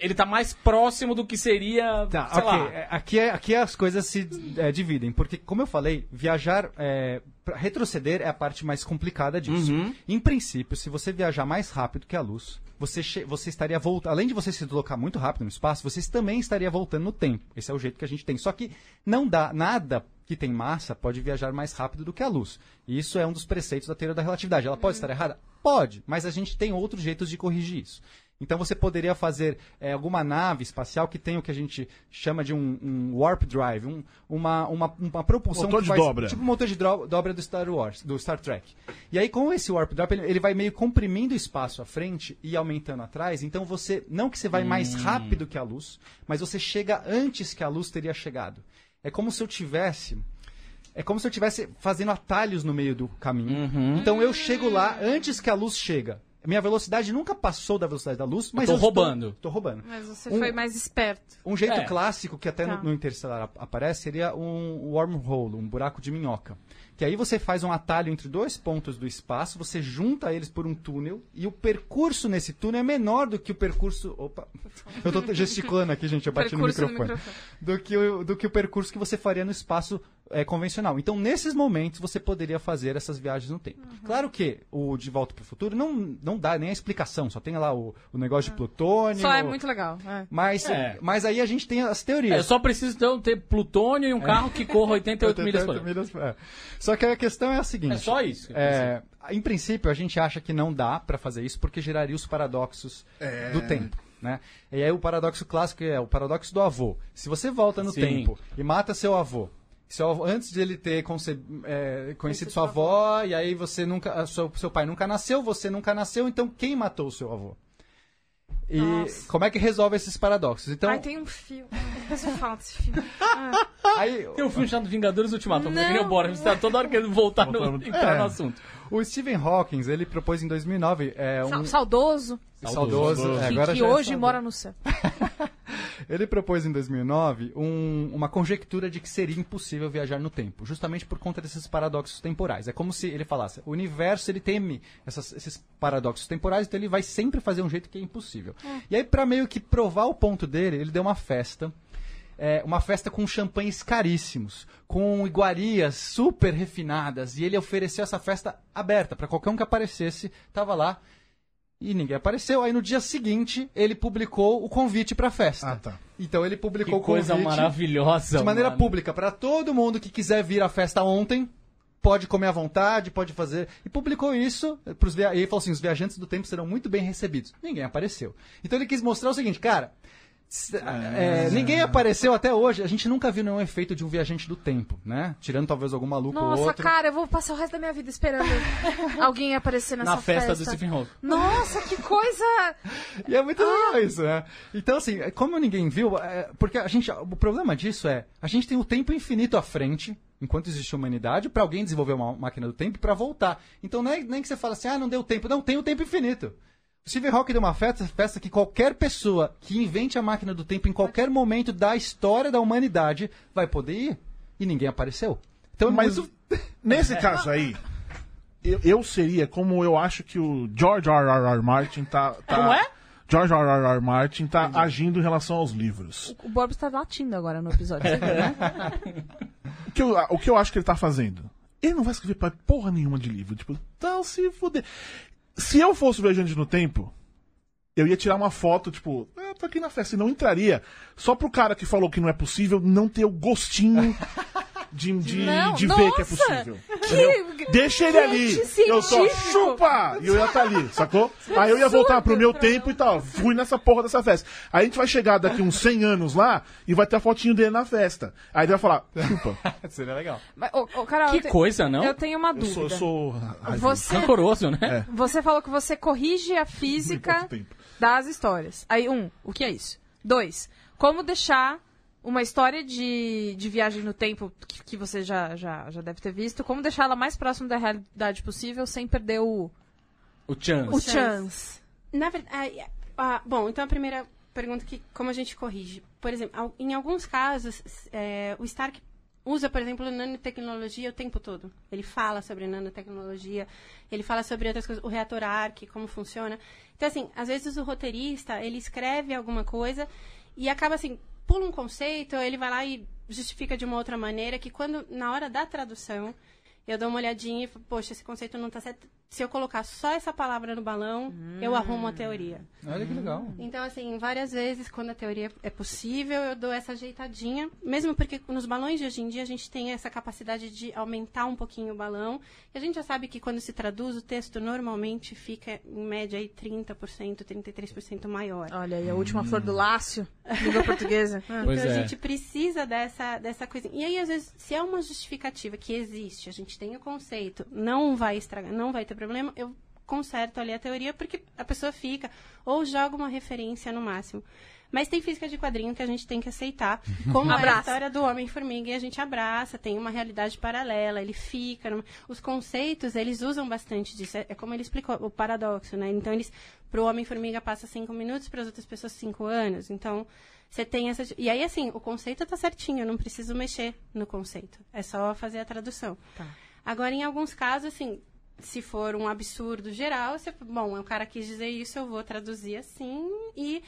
Ele tá mais próximo do que seria, Tá, sei ok. lá... É, Aqui, é- aqui as coisas se é, dividem, porque, como eu falei, viajar, é, retroceder é a parte mais complicada disso. Uhum. Em princípio, se você viajar mais rápido que a luz, você, você estaria voltando. Além de você se deslocar muito rápido no espaço, você também estaria voltando no tempo. Esse é o jeito que a gente tem. Só que não dá nada que tem massa pode viajar mais rápido do que a luz. E isso é um dos preceitos da teoria da relatividade. Ela pode estar errada? Pode, mas a gente tem outros jeitos de corrigir isso. Então você poderia fazer é, alguma nave espacial que tem o que a gente chama de um, um warp drive, um- uma, uma, uma propulsão Motor que de faz, dobra. tipo motor de dobra do Star Wars, do Star Trek. E aí com esse warp drive ele, ele vai meio comprimindo o espaço à frente e aumentando atrás. Então você não que você vai mais rápido que a luz, mas você chega antes que a luz teria chegado. É como se eu tivesse é como se eu estivesse fazendo atalhos no meio do caminho. Então eu chego lá antes que a luz chega. Minha velocidade nunca passou da velocidade da luz, mas tô eu estou- roubando. Tô roubando. Mas você Um- foi mais esperto. Um jeito É. clássico que até Tá. no, no Interstellar ap- aparece seria um wormhole, um buraco de minhoca. Que aí você faz um atalho entre dois pontos do espaço, você junta eles por um túnel e o percurso nesse túnel é menor do que o percurso. Opa! Eu tô gesticulando aqui, gente, eu bati no Percurso no microfone. microfone. Do, que o, do que o percurso que você faria no espaço é, convencional. Então, nesses momentos, você poderia fazer essas viagens no tempo. Uhum. Claro que o De Volta para o Futuro não, não dá nem a explicação, só tem lá o, o negócio de plutônio. Só é muito legal. é. Mas, É. mas aí a gente tem as É, teorias. eu só preciso então ter plutônio e um carro que corra 88 milhas por hora. é. Só que a questão é a seguinte. É só isso. É, em princípio, a gente acha que não dá para fazer isso porque geraria os paradoxos É. do tempo. Né? E aí o paradoxo clássico é o paradoxo do avô. Se você volta no Sim. tempo e mata seu avô, seu avô- antes de ele ter conce- é, conhecido sua avó, e aí você nunca. Seu, seu pai nunca nasceu, você nunca nasceu, então quem matou o seu avô? E Nossa. como é que resolve esses paradoxos? Então, Ai, tem um filme. Depois eu falo desse filme. aí, Tem um filme chamado Vingadores Ultimato. Eu Não. queria embora. A gente tá toda hora querendo voltar no, entrar É. no assunto. o Stephen Hawking, ele propôs em 2009 é, um Sa- Saudoso. saudoso, Saudoso. é, que agora que já é hoje saudoso. mora no céu. Ele propôs em 2009 um- uma conjectura de que seria impossível viajar no tempo, justamente por conta desses paradoxos temporais. É como se ele falasse: o universo ele teme essas- esses paradoxos temporais, então ele vai sempre fazer um jeito que é impossível. E aí, para meio que provar o ponto dele, ele deu uma festa. é, uma festa com champanhes caríssimos, com iguarias super refinadas, e ele ofereceu essa festa aberta para qualquer um que aparecesse, tava lá. E ninguém apareceu. Aí no dia seguinte, ele publicou o convite para a festa. Ah, tá. Então ele Que publicou o coisa convite maravilhosa. de maneira mano. pública para todo mundo que quiser vir à festa ontem. Pode comer à vontade, pode fazer. E publicou isso pros via... e ele falou assim: os viajantes do tempo serão muito bem recebidos. Ninguém apareceu. Então ele quis mostrar o seguinte, cara. S- é, ninguém apareceu até hoje. A gente nunca viu nenhum efeito de um viajante do tempo, né? Tirando talvez algum maluco ou Nossa, outro. cara, eu vou passar o resto da minha vida esperando alguém aparecer nessa Na festa do Stephen Hawking. Nossa, que coisa! E é muito Ah. legal isso, né? Então, assim, como ninguém viu, é, porque a gente. O problema disso é, a gente tem o tempo infinito à frente, enquanto existe humanidade, pra alguém desenvolver uma máquina do tempo pra voltar. Então não é nem que você fala assim, ah, não deu tempo. Não, tem o tempo infinito. Stephen Hawking deu uma festa, festa que qualquer pessoa que invente a máquina do tempo em qualquer momento da história da humanidade vai poder ir. E ninguém apareceu. Então é Mas muito... nesse caso aí, eu, eu seria como eu acho que o George R. R. R. Martin tá. tá Como é? George R. R. R. Martin tá agindo em relação aos livros. O Borbs tá latindo agora no episódio, viu, né? O que, eu, o que eu acho que ele tá fazendo? Ele não vai escrever pra porra nenhuma de livro. Tipo, tá se fuder. Se eu fosse viajante no tempo, eu ia tirar uma foto, tipo, ah, tô aqui na festa. E não entraria. Só pro cara que falou que não é possível não ter o gostinho de, de, Não, de ver que é possível. Entendeu? Deixa ele ali. Gente Eu só científico. chupa! E eu ia estar ali, sacou? Aí eu ia voltar pro meu tempo e tal. Fui nessa porra dessa festa. Aí a gente vai chegar daqui uns 100 anos lá e vai ter a fotinho dele na festa. Aí ele vai falar, chupa. Seria legal. Mas, ô, ô, Carol, Que eu te- coisa, não? Eu tenho uma Eu dúvida. sou, eu sou raivoso. Você, Rancoroso, né? você falou que você corrige a física das histórias. Aí, um, o que é isso? Dois, como deixar uma história de, de viagem no tempo que, que você já, já, já deve ter visto, como deixá-la mais próxima da realidade possível sem perder o, O chance. o chance. Na verdade, ah, bom, então a primeira pergunta que como a gente corrige. Por exemplo, em alguns casos, é, o Stark usa, por exemplo, nanotecnologia o tempo todo. Ele fala sobre nanotecnologia, ele fala sobre outras coisas, o reator ARC, como funciona. Então, assim, às vezes o roteirista, ele escreve alguma coisa e acaba assim, pula um conceito, ele vai lá e justifica de uma outra maneira, que quando, na hora da tradução, eu dou uma olhadinha e poxa, esse conceito não está certo. Se eu colocar só essa palavra no balão, eu arrumo a teoria. Olha que legal. Então, assim, várias vezes, quando a teoria é possível, eu dou essa ajeitadinha. Mesmo porque nos balões de hoje em dia, a gente tem essa capacidade de aumentar um pouquinho o balão. E a gente já sabe que quando se traduz, o texto normalmente fica, em média, aí 30%, 33% maior. Olha aí, a última flor do lácio, língua portuguesa. Ah. Pois então é. a gente precisa dessa, dessa coisa. E aí, às vezes, se é uma justificativa que existe, a gente tem o conceito, não vai estragar, não vai ter problema, eu conserto ali a teoria porque a pessoa fica, ou joga uma referência no máximo. Mas tem física de quadrinho que a gente tem que aceitar. Como é a história do Homem-Formiga e a gente abraça, tem uma realidade paralela, ele fica. numa- Os conceitos, eles usam bastante disso. É, é como ele explicou, o paradoxo, né? Então, eles, pro Homem-Formiga passa cinco minutos, para as outras pessoas cinco anos. Então, você tem essa. E aí, assim, o conceito tá certinho, eu não preciso mexer no conceito. É só fazer a tradução. Tá. Agora, em alguns casos, assim, se for um absurdo geral, você, bom, o cara quis dizer isso, eu vou traduzir assim e.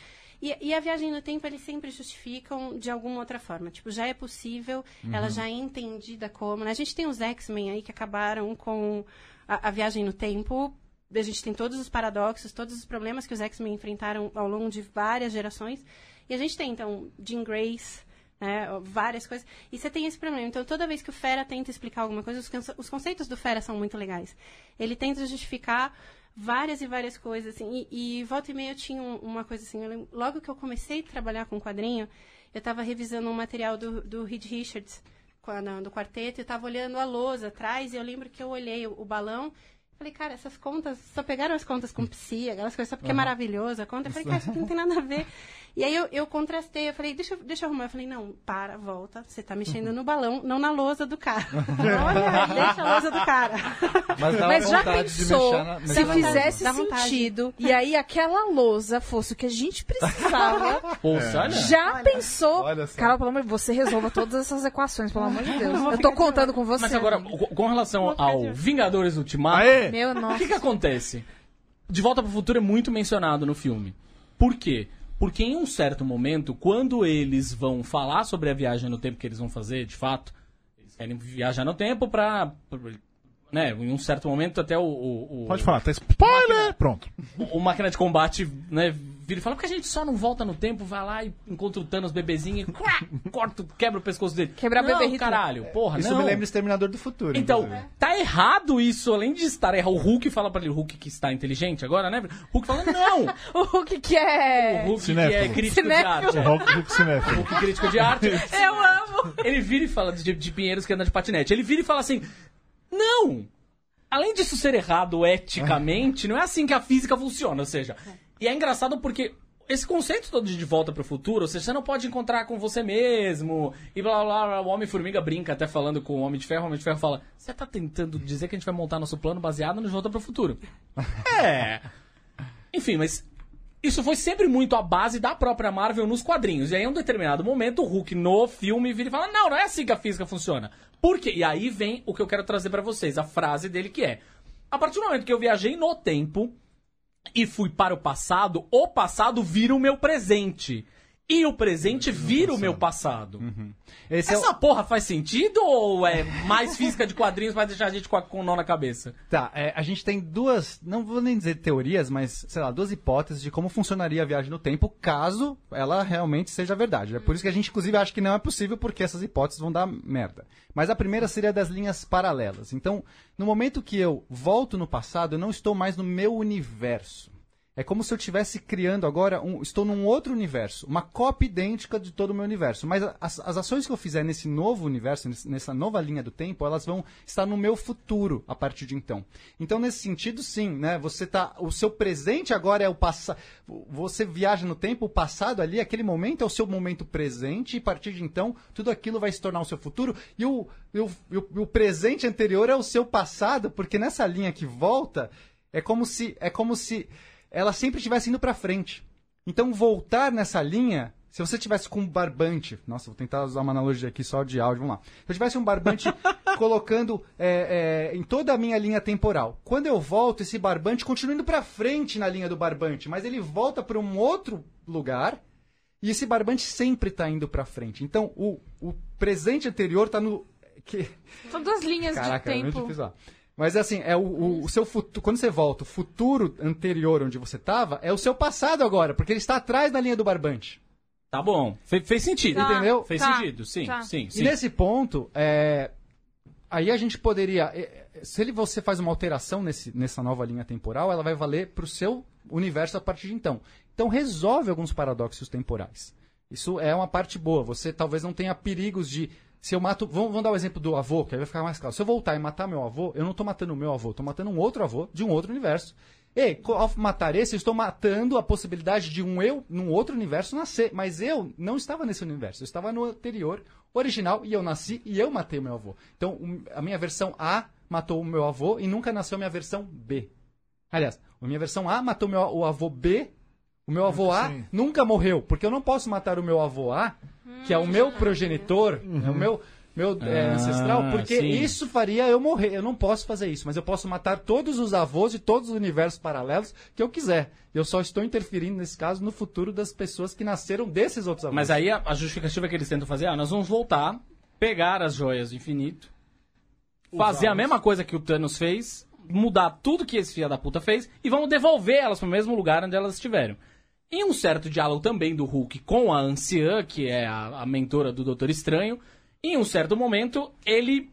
E, e a viagem no tempo, eles sempre justificam de alguma outra forma. Tipo, já é possível, ela já é entendida como. Né? A gente tem os X-Men aí que acabaram com a, a viagem no tempo. A gente tem todos os paradoxos, todos os problemas que os X-Men enfrentaram ao longo de várias gerações. E a gente tem, então, Jean Grace, né, várias coisas. E você tem esse problema. Então, toda vez que o Fera tenta explicar alguma coisa, os, os conceitos do Fera são muito legais. Ele tenta justificar várias e várias coisas, assim. E, e volta e meia eu tinha um- uma coisa assim. lembro- logo que eu comecei a trabalhar com quadrinho, eu estava revisando um material do, do Reed Richards, quando- do quarteto, e eu estava olhando a lousa atrás, e eu lembro que eu olhei o, o balão. Falei, cara, essas contas, só pegaram as contas com psi, aquelas coisas, só porque é maravilhoso a conta. Eu falei, cara, isso não tem nada a ver. E aí eu, eu contrastei, eu falei, deixa, eu- deixa eu arrumar. Eu falei, não, para, volta, você tá mexendo no balão, não na lousa do cara. Olha, deixa a lousa do cara. Mas, dá Mas já vontade de pensou mexer na- se na fizesse vontade. sentido e aí aquela lousa fosse o que a gente precisava? Poxa, olha. Já pensou? olha. Carol, pelo amor de Deus, você resolva todas essas equações, pelo amor de Deus. Eu tô contando com você. Mas agora, com relação ao Vingadores Ultimato, Aê! Meu, o que, que acontece? De Volta pro Futuro é muito mencionado no filme. Por quê? Porque em um certo momento, quando eles vão falar sobre a viagem no tempo que eles vão fazer, de fato, eles querem viajar no tempo pra. pra- né, em um certo momento até o. o- o- Pode falar, tá spoiler! Pronto. o máquina de combate, né, vira e fala, porque a gente só não volta no tempo, vai lá e encontra o Thanos bebezinho e quá, corta, quebra o pescoço dele. Quebrar não, bebê caralho, porra, Isso não. me lembra Exterminador do Futuro. Então, inclusive. tá errado isso, além de estar errado. O Hulk fala pra ele, o Hulk que está inteligente agora, né? O Hulk fala, não! O Hulk que O é... Hulk que Cinéfilo. é crítico de Cinéfilo. arte. é. Rock, Hulk Cinéfilo. Hulk crítico de arte. Eu amo! Ele vira e fala de, de Pinheiros que anda de patinete. Ele vira e fala assim: Não! Além disso ser errado eticamente, não é assim que a física funciona. Ou seja, e é engraçado porque esse conceito todo de de volta pro futuro, ou seja, você não pode encontrar com você mesmo, e blá blá blá. O Homem-Formiga brinca até falando com o Homem de Ferro. O Homem de Ferro fala: Você tá tentando dizer que a gente vai montar nosso plano baseado no de volta pro futuro? é. Enfim, mas isso foi sempre muito a base da própria Marvel nos quadrinhos. E aí, em um determinado momento, o Hulk no filme vira e fala: Não, não é assim que a física funciona. Por quê? E aí vem o que eu quero trazer pra vocês, a frase dele que é: A partir do momento que eu viajei no tempo e fui para o passado, o passado vira o meu presente. E o presente vira o meu passado. Esse é o- Essa porra faz sentido ou é mais física de quadrinhos vai deixar a gente com, a, com o nó na cabeça? Tá, é, a gente tem duas, não vou nem dizer teorias, mas, sei lá, duas hipóteses de como funcionaria a viagem no tempo caso ela realmente seja verdade. É por isso que a gente, inclusive, acha que não é possível, porque essas hipóteses vão dar merda. Mas a primeira seria das linhas paralelas. Então, no momento que eu volto no passado, eu não estou mais no meu universo. É como se eu estivesse criando agora, um, estou num outro universo, uma cópia idêntica de todo o meu universo. Mas as, as ações que eu fizer nesse novo universo, nessa nova linha do tempo, elas vão estar no meu futuro a partir de então. Então, nesse sentido, sim, né? Você tá, o seu presente agora é o passado. Você viaja no tempo, o passado ali, aquele momento é o seu momento presente, e a partir de então, tudo aquilo vai se tornar o seu futuro. E o, e o, e o, o presente anterior é o seu passado, porque nessa linha que volta, é como se. É como se ela sempre estivesse indo pra frente. Então, voltar nessa linha, se você tivesse com um barbante, nossa, vou tentar usar uma analogia aqui só de áudio, vamos lá. Se eu tivesse um barbante colocando é, é, em toda a minha linha temporal, quando eu volto, esse barbante continua indo pra frente na linha do barbante, mas ele volta para um outro lugar e esse barbante sempre tá indo pra frente. Então, o, o presente anterior tá no. Que, São duas linhas Caraca, de é muito tempo. Mas assim, é o, o- o seu futuro. Quando você volta, o futuro anterior onde você estava é o seu passado agora, porque ele está atrás da linha do barbante. Tá bom. Fe- fez sentido. Tá, Entendeu? Fez tá, sentido, sim, tá. sim, E sim. nesse ponto, é, aí a gente poderia. é, é, Se ele, você faz uma alteração nesse, nessa nova linha temporal, ela vai valer para o seu universo a partir de então. Então resolve alguns paradoxos temporais. Isso é uma parte boa. Você talvez não tenha perigos de. Se eu mato. Vamos, vamos dar o exemplo do avô, que aí vai ficar mais claro. Se eu voltar e matar meu avô, eu não estou matando o meu avô, estou matando um outro avô de um outro universo. E ao matar esse, eu estou matando a possibilidade de um eu num outro universo nascer. Mas eu não estava nesse universo, eu estava no anterior, original, e eu nasci e eu matei o meu avô. Então, um- a minha versão A matou o meu avô e nunca nasceu a minha versão B. Aliás, a minha versão A matou meu, o avô B, o meu avô A Sim. nunca morreu, porque eu não posso matar o meu avô A, que é o meu progenitor, é o meu, meu é, Ah, ancestral, porque sim. isso faria eu morrer. Eu não posso fazer isso, mas eu posso matar todos os avós de todos os universos paralelos que eu quiser. Eu só estou interferindo, nesse caso, no futuro das pessoas que nasceram desses outros avós. Mas aí a, a justificativa que eles tentam fazer, ah, nós vamos voltar, pegar as joias do infinito, fazer a mesma coisa que o Thanos fez, mudar tudo que esse filho da puta fez e vamos devolver elas pro mesmo lugar onde elas estiveram. Em um certo diálogo também do Hulk com a anciã, que é a, a mentora do Doutor Estranho, em um certo momento ele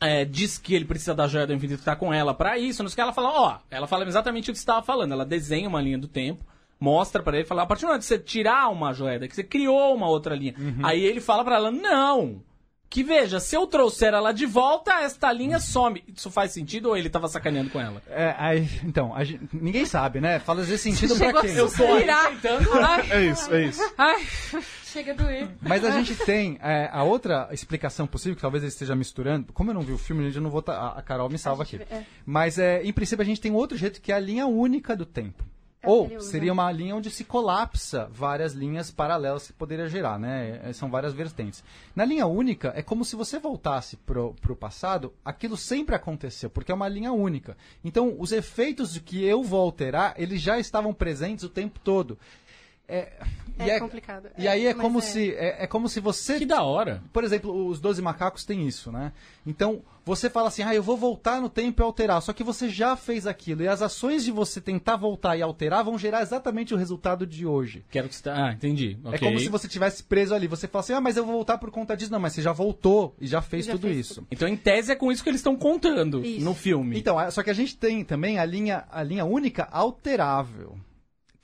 é, diz que ele precisa da joia do infinito que tá com ela pra isso, não sei o que. Ela fala, ó, ela fala exatamente o que você estava falando. Ela desenha uma linha do tempo, mostra pra ele, fala, a partir do momento que você tirar uma joia daqui, você criou uma outra linha. Aí ele fala pra ela, não. Que veja, se eu trouxer ela de volta, esta linha some. Isso faz sentido ou ele tava sacaneando com ela? É, aí, então, a gente- ninguém sabe, né? Fala às vezes sentido pra quem. a suspirar. Ai, É isso, é isso. ai, chega a doer. Mas a gente tem é, a outra explicação possível, que talvez ele esteja misturando. Como eu não vi o filme, eu não vou. tá- a- a Carol me salva A gente aqui. é. Mas é, em princípio a gente tem outro jeito que é a linha única do tempo. O Ou usa. seria uma linha onde se colapsa várias linhas paralelas que poderia gerar, né? É, São várias vertentes. Na linha única, é como se você voltasse pro, pro passado, aquilo sempre aconteceu, porque é uma linha única. Então, os efeitos de que eu vou alterar, eles já estavam presentes o tempo todo. É, É complicado. E É, aí é mas como é. se é, é como se você Que da hora. por exemplo, os 12 macacos têm isso, né? Então, você fala assim, ah, eu vou voltar no tempo e alterar. Só que você já fez aquilo. E as ações de você tentar voltar e alterar vão gerar exatamente o resultado de hoje. Quero que você... tá- Ah, entendi. É Ok. como se você tivesse preso ali. Você fala assim, ah, mas eu vou voltar por conta disso. Não, mas você já voltou e já fez Já tudo fez isso. Então, em tese, é com isso que eles estão contando Isso. no filme. Então, só que a gente tem também a linha, a linha única alterável.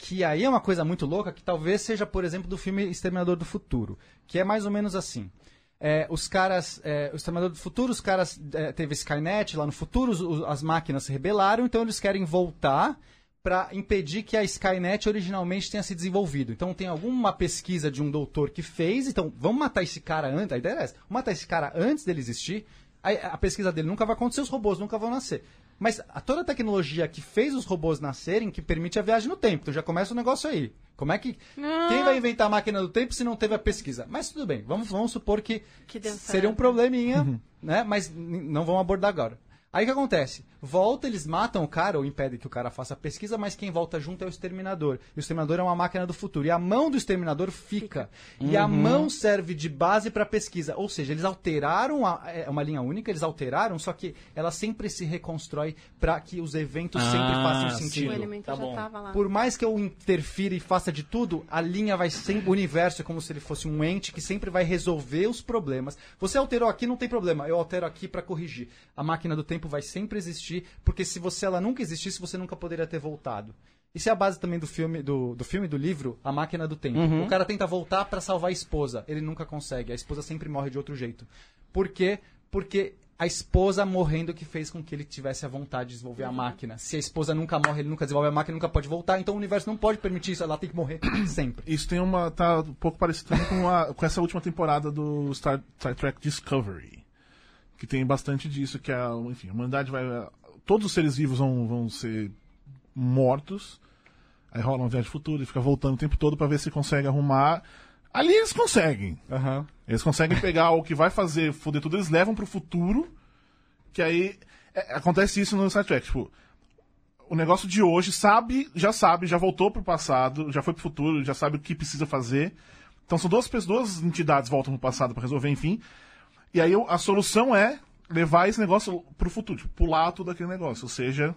Que aí é uma coisa muito louca, que talvez seja, por exemplo, do filme Exterminador do Futuro. Que é mais ou menos assim. É, os caras, é, o Exterminador do Futuro, os caras, é, teve Skynet lá no futuro, os- os- as máquinas se rebelaram, então eles querem voltar para impedir que a Skynet originalmente tenha se desenvolvido. Então tem alguma pesquisa de um doutor que fez, então vamos matar esse cara antes, a ideia era essa, vamos matar esse cara antes dele existir, Aí, a pesquisa dele nunca vai acontecer, os robôs nunca vão nascer. Mas a, toda a tecnologia que fez os robôs nascerem, que permite a viagem no tempo. Então já começa o negócio aí. Como é que. Quem vai inventar a máquina do tempo se não teve a pesquisa? Mas tudo bem, vamos, vamos supor que, Que seria um probleminha, né? Mas não vamos abordar agora. Aí o que acontece? Volta, eles matam o cara ou impedem que o cara faça a pesquisa, mas quem volta junto é o exterminador. E o exterminador é uma máquina do futuro. E a mão do exterminador fica. E a mão serve de base para pesquisa. Ou seja, eles alteraram a, é uma linha única, eles alteraram, só que ela sempre se reconstrói para que os eventos sempre Ah, façam sim. O sentido. elemento Tá já bom. tava lá. Por mais que eu interfira e faça de tudo, a linha vai sempre. O universo é como se ele fosse um ente que sempre vai resolver os problemas. Você alterou aqui, não tem problema. Eu altero aqui para corrigir. A máquina do tempo vai sempre existir, porque se você ela nunca existisse, você nunca poderia ter voltado. Isso é a base também do filme, do, do filme do livro, A Máquina do Tempo. O cara tenta voltar para salvar a esposa. Ele nunca consegue. A esposa sempre morre de outro jeito. Por quê? Porque a esposa morrendo que fez com que ele tivesse a vontade de desenvolver a máquina. Se a esposa nunca morre, ele nunca desenvolve a máquina, nunca pode voltar. Então o universo não pode permitir isso. Ela tem que morrer sempre. Isso tem uma. tá um pouco parecido também com, a- com essa última temporada do Star, Star Trek Discovery. Que tem bastante disso, que a, enfim, a humanidade vai. Todos os seres vivos vão, vão ser mortos. Aí rola uma viagem futura e fica voltando o tempo todo pra ver se consegue arrumar. Ali eles conseguem. Aham. Eles conseguem pegar o que vai fazer foder tudo, eles levam pro futuro. Que aí. é, acontece isso no Star Trek. Tipo, o negócio de hoje sabe, já sabe, já voltou pro passado, já foi pro futuro, já sabe o que precisa fazer. Então são duas pessoas, duas entidades voltam pro passado pra resolver, enfim. E aí o- a solução é levar esse negócio pro futuro, tipo, pular tudo aquele negócio. Ou seja,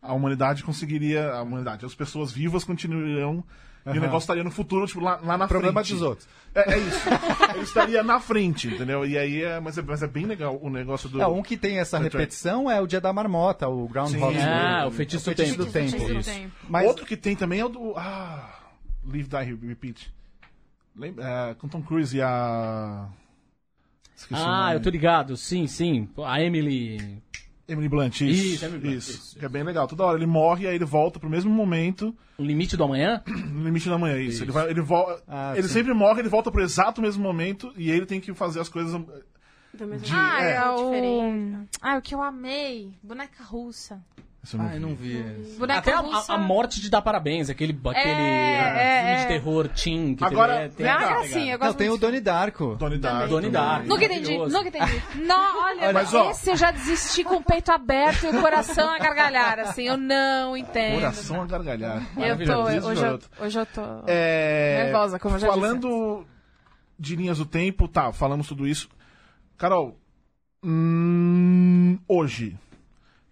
a humanidade conseguiria. A humanidade, as pessoas vivas continuariam. E o negócio estaria no futuro, tipo, lá, lá na Problema frente. dos outros. É, é isso. Ele estaria na frente, entendeu? E aí é. Mas é, mas é bem legal o negócio do. É, um que tem essa repetição é o Dia da Marmota, o Groundhog. Day. Ah, o feitiço tempo. do tempo. Feitiço do isso. tempo. Mas Outro que tem também é o do. Ah. Live Die Repeat. Lembra? É, com Tom Cruise e a. Esqueci Ah, eu tô ligado. Sim, sim. A Emily. Emily Blunt, isso. Isso, Emily Blunt, isso. isso. Que é bem legal. Toda hora ele morre e aí ele volta pro mesmo momento, O limite do amanhã? no limite da manhã. Isso. Ele, vai, ele, volta, Ah, ele sim. sempre morre, ele volta pro exato mesmo momento e ele tem que fazer as coisas. Do mesmo De- Ah, é. é, o... Diferente. Ah, o que eu amei. Boneca russa. Eu Ah, eu não vi. Boneca Até a, a- morte de dar parabéns, aquele, aquele É, ah, é, filme é. de terror teen que Agora, teve, é, tem gracinha, eu Não, gosto tem o. Donnie Darko. Donnie Darko. Donnie Darko. Nunca entendi, nunca entendi. Não, olha, Mas, ó- esse eu já desisti com o peito aberto e o coração a gargalhar, assim, eu não entendo. Coração a gargalhar. Eu tô, hoje eu, hoje eu tô... É, Nervosa, como eu já Falando de linhas do tempo, tá, falamos tudo isso. Carol, hum, hoje,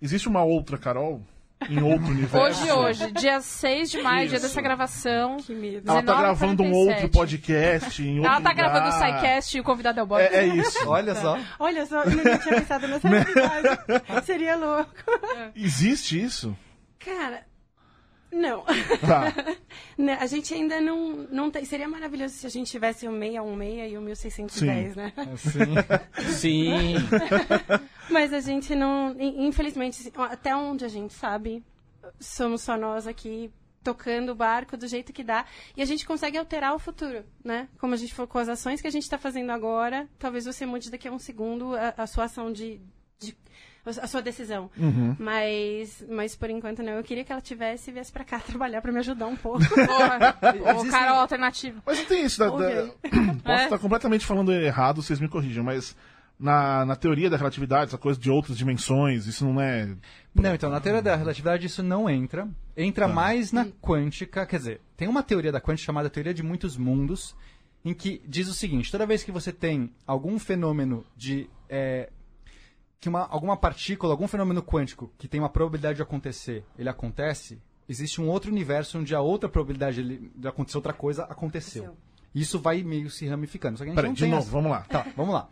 existe uma outra Carol em outro universo? Hoje, hoje, dia 6 de maio, dia Isso. dessa gravação. Que medo. Ela tá 19h47. gravando um outro podcast em outro Ela tá gravando o lugar. SciCast e o convidado é o Bob. É, é isso. Olha só. Olha só, eu nunca tinha pensado nessa realidade. Seria louco. Existe isso? Cara, não. Tá. Né, A gente ainda não, não tem. Seria maravilhoso se a gente tivesse o 616 e o 1610, Sim. né? Sim. Sim. Mas a gente não. in- Infelizmente, até onde a gente sabe, somos só nós aqui tocando o barco do jeito que dá. E a gente consegue alterar o futuro, né? Como a gente for com as ações que a gente está fazendo agora, talvez você mude daqui a um segundo a, a sua ação de. de- a sua decisão. Uhum. Mas, mas por enquanto não. Eu queria que ela tivesse e viesse pra cá trabalhar pra me ajudar um pouco. Porra, o Existem- Carol alternativo. Mas não tem isso. Da, da- Ok. Posso É. estar completamente falando errado, vocês me corrijam, mas na, na teoria da relatividade, essa coisa de outras dimensões, isso não é. Não, então, na teoria da relatividade isso não entra. Entra Tá. mais na quântica. Quer dizer, tem uma teoria da quântica chamada teoria de muitos mundos, em que diz o seguinte: toda vez que você tem algum fenômeno de. é, que uma, alguma partícula, algum fenômeno quântico que tem uma probabilidade de acontecer, ele acontece, existe um outro universo onde a outra probabilidade de- de acontecer outra coisa aconteceu. Aconteceu. Isso vai meio se ramificando. Só que a gente Peraí, não de tem novo, essa- vamos lá. Tá, vamos lá.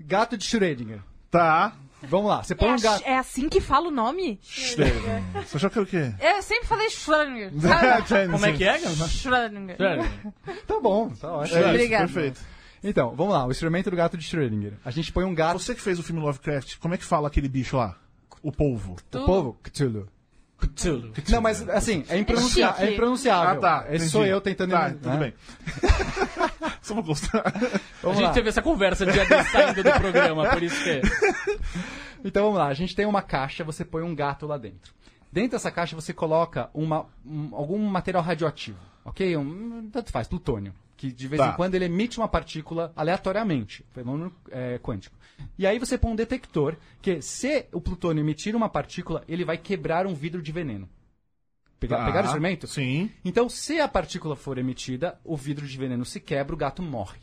Gato de Schrödinger. Tá. Vamos lá. Você É, põe um a- gato. é assim que fala o nome? Você achou que era o quê? Eu sempre falei Schrödinger. Como é que é? Schrödinger. Tá bom, tá ótimo. É isso, Obrigada. perfeito. Então, vamos lá, o instrumento do gato de Schrödinger. A gente põe um gato. Você que fez o filme Lovecraft, como é que fala aquele bicho lá? O polvo. O povo? Cthulhu. Cthulhu. Não, mas assim, é, impronuncia... chique. é impronunciável. Ah, tá. Esse entendi. sou eu tentando. Tá, né? tudo bem. Só pra constar. A gente lá. teve essa conversa de saindo do programa, por isso que. Então vamos lá, a gente tem uma caixa, você põe um gato lá dentro. Dentro dessa caixa você coloca uma, um- algum material radioativo, ok? Um, tanto faz, plutônio. Que de vez Tá. em quando ele emite uma partícula aleatoriamente, fenômeno é, quântico. E aí você põe um detector que, se o plutônio emitir uma partícula, ele vai quebrar um vidro de veneno. Pega, Tá. Pegaram o instrumento? Sim. Então, se a partícula for emitida, o vidro de veneno se quebra, o gato morre.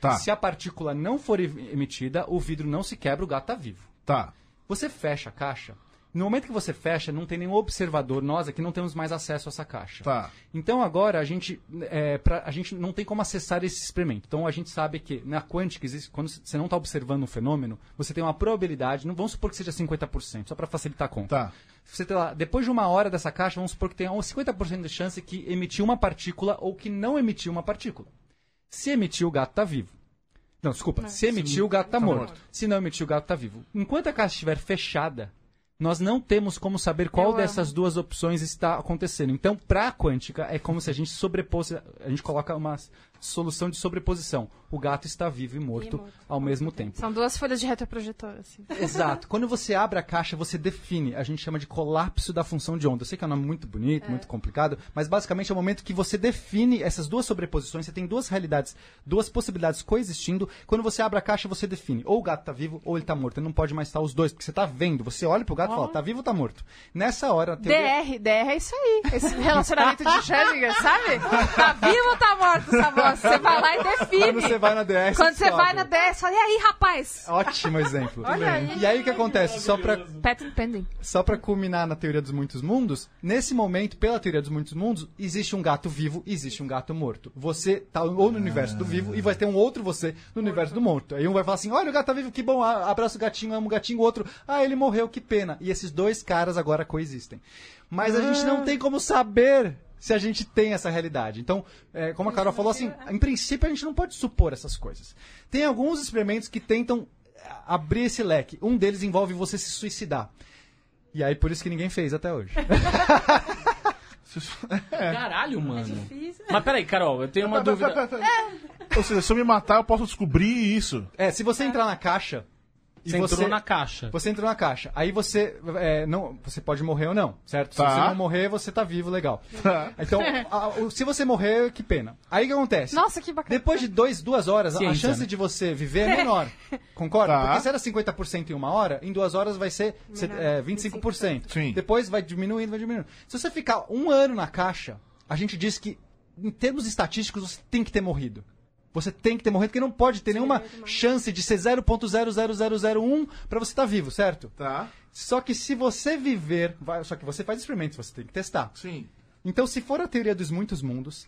Tá. Se a partícula não for em- emitida, o vidro não se quebra, o gato está vivo. Tá. Você fecha a caixa. No momento que você fecha, não tem nenhum observador. Nós aqui não temos mais acesso a essa caixa. Tá. Então agora a gente, é, pra- a gente não tem como acessar esse experimento. Então a gente sabe que na quântica existe, quando você não está observando um fenômeno, você tem uma probabilidade, não vamos supor que seja 50%, só para facilitar a conta. Tá. Você tem lá, depois de uma hora dessa caixa, vamos supor que tenha uns 50% de chance que emitiu uma partícula ou que não emitiu uma partícula. Se emitiu, o gato está vivo. Não, desculpa. Se emitiu, o gato está morto. morto. Se não emitiu, o gato está vivo. Enquanto a caixa estiver fechada, nós não temos como saber qual Eu dessas duas opções está acontecendo. Então, para a quântica, é como se a gente sobrepôs, a gente coloca uma solução de sobreposição. O gato está vivo e morto, morto ao mesmo tempo. São duas folhas de retroprojetor, assim. Exato. Quando você abre a caixa, você define. A gente chama de colapso da função de onda. Eu sei que é um nome muito bonito, muito complicado, mas basicamente é o momento que você define essas duas sobreposições. Você tem duas realidades, duas possibilidades coexistindo. Quando você abre a caixa, você define. Ou o gato tá vivo ou ele tá morto. Ele não pode mais estar os dois, porque você tá vendo. Você olha pro gato e fala, tá vivo ou tá morto? Nessa hora, a teoria... DR, DR é isso aí. Esse relacionamento de Schrödinger, sabe? Tá vivo ou tá morto essa voz? Você vai lá e define. Quando você vai na DS, Quando você vai na você fala, e aí, rapaz? Ótimo exemplo. Olha aí. E aí o que acontece? Só pra Patent pending. Só pra culminar na teoria dos muitos mundos, nesse momento, pela teoria dos muitos mundos, existe um gato vivo e existe um gato morto. Você tá ou no universo do vivo e vai ter um outro você no universo do morto. Aí um vai falar assim: olha, o gato tá vivo, que bom, a- abraça o gatinho, amo o gatinho, o outro, ah, ele morreu, que pena. E esses dois caras agora coexistem. Mas a gente não tem como saber se a gente tem essa realidade. Então, é, como a Carol falou, assim, em princípio a gente não pode supor essas coisas. Tem alguns experimentos que tentam é, abrir esse leque. Um deles envolve você se suicidar. E aí, por isso que ninguém fez até hoje. Caralho, mano. Difícil. Mas peraí, Carol, eu tenho uma pera, dúvida. pera, pera. Ou seja, se eu me matar, eu posso descobrir isso. É, se você entrar na caixa. E Você entrou na caixa. Você entrou na caixa. Aí você. é, não, você pode morrer ou não, certo? Tá. Se você não morrer, você tá vivo, legal. Tá. Então, a- o- se você morrer, que pena. Aí o que acontece? Nossa, que bacana. Depois de dois, duas horas, a Ciência, chance né? de você viver é menor. Concorda? Tá. Porque se era 50% em uma hora, em duas horas vai ser se- Menor, é, 25%. Sim. Depois vai diminuindo, vai diminuindo. Se você ficar um ano na caixa, a gente diz que, em termos estatísticos, você tem que ter morrido. Você tem que ter morrido, porque não pode ter nenhuma chance de ser 0.00001 pra você estar vivo, certo? Tá. Só que se você viver. vai- só que você faz experimentos, você tem que testar. Sim. Então, se for a teoria dos muitos mundos,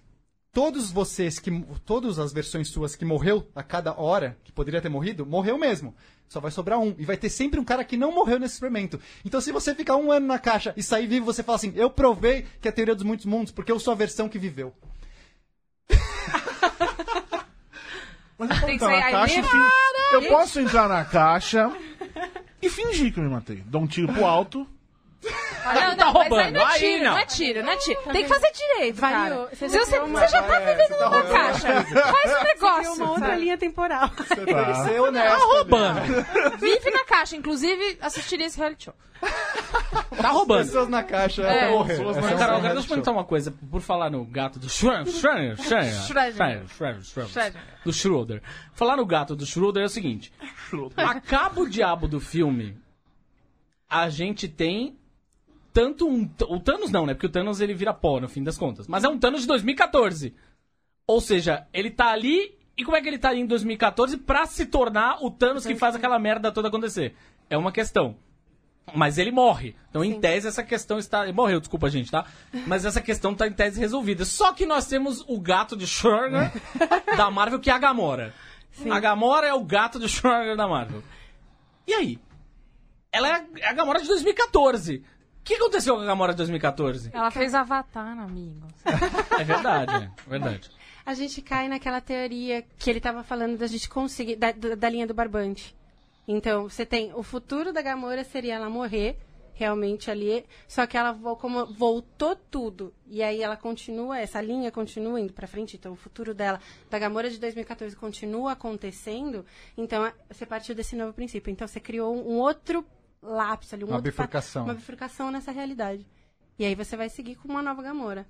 todos vocês que. Todas as versões suas que morreu a cada hora, que poderia ter morrido, morreu mesmo. Só vai sobrar um. E vai ter sempre um cara que não morreu nesse experimento. Então, se você ficar um ano na caixa e sair vivo, você fala assim: eu provei que é a teoria dos muitos mundos, porque eu sou a versão que viveu. Mas eu posso Tem que entrar na caixa e fin- Eu posso entrar na caixa e fingir que eu me matei. Dou um tiro pro alto. Não, não, tá mas roubando. aí não é Aí tiro, não. não é tiro, não é tiro. Tem que fazer direito. Se Você você, já você, uma- já tá É, vivendo você tá numa roubando. caixa. Faz um Tem negócio. uma outra sabe? linha temporal. Tem que ser honesto. Tá roubando. Vive na caixa. Inclusive, assistiria esse reality show. Tá roubando. Pessoas na caixa É. morrer. Pessoas é uma Carol, deixa eu perguntar uma coisa. Por falar no gato do. Schrödinger. Schrödinger. Schrödinger. Schrödinger. Do Schroeder. Falar no gato do Schroeder é o seguinte. Acaba o diabo do filme. A gente tem tanto um... O Thanos não, né? Porque o Thanos ele vira pó no fim das contas. Mas é um Thanos de 2014. Ou seja, ele tá ali... E como é que ele tá ali em 2014 pra se tornar o Thanos que faz aquela merda toda acontecer? É uma questão. Mas ele morre. Então, em tese, essa questão está. Ele morreu, desculpa, gente, tá? Mas essa questão está em tese resolvida. Só que nós temos o gato de Schrödinger da Marvel, que é a Gamora. A Gamora é o gato de Schrödinger da Marvel. E aí? Ela é a Gamora de 2014. O que aconteceu com a Gamora de 2014? Ela fez Avatar, amigo. É verdade, é verdade. A gente cai naquela teoria que ele estava falando da gente conseguir, da, da- da linha do barbante. Então, você tem o futuro da Gamora seria ela morrer realmente ali. Só que ela como voltou tudo. E aí ela continua, essa linha continua indo pra frente. Então o futuro dela, da Gamora de 2014, continua acontecendo. Então você partiu desse novo princípio. Então você criou um outro lápis ali, um Uma outro bifurcação. Uma bifurcação nessa realidade. E aí você vai seguir com uma nova Gamora.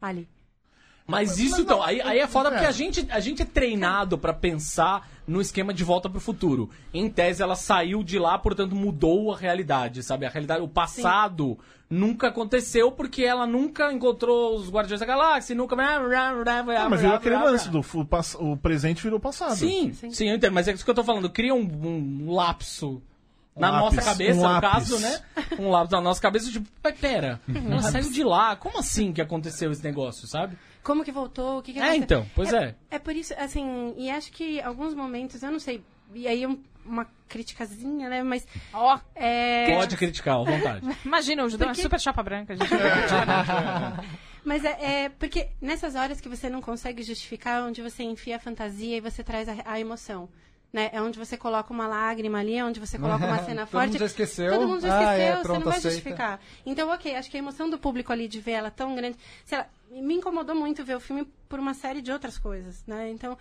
Ali. Mas isso, então, aí, aí é foda é. porque a gente, a gente é treinado pra pensar no esquema de volta pro futuro. Em tese, ela saiu de lá, portanto, mudou a realidade, sabe? A realidade, o passado nunca aconteceu porque ela nunca encontrou os Guardiões da Galáxia, nunca. Ah, mas virou aquele lance do o, o presente virou passado. Sim, sim, eu entendo, mas é isso que eu tô falando. Cria um, um lapso na lápis, nossa cabeça, um no lápis. caso, né? Um lápis na nossa cabeça, tipo, "Mas pera, ela saiu de lá, como assim que aconteceu esse negócio, sabe? Como que voltou? O que, que É, aconteceu? então, pois é. É por isso, assim, e acho que alguns momentos, eu não sei, e aí um- uma criticazinha, né? Mas. Ó, É, Pode criticar, à vontade. imagina, o Judão Porque- é super chapa branca, gente. Mas é, é porque nessas horas que você não consegue justificar, onde você enfia a fantasia e você traz a, a emoção. Né? É onde você coloca uma lágrima ali, é onde você coloca uma cena Todo forte. mundo já esqueceu. Todo mundo já Ah, esqueceu, é, você pronto, não vai aceita. justificar. Então, ok, acho que a emoção do público ali de ver ela tão grande. Sei lá, me incomodou muito ver o filme por uma série de outras coisas, né? Então,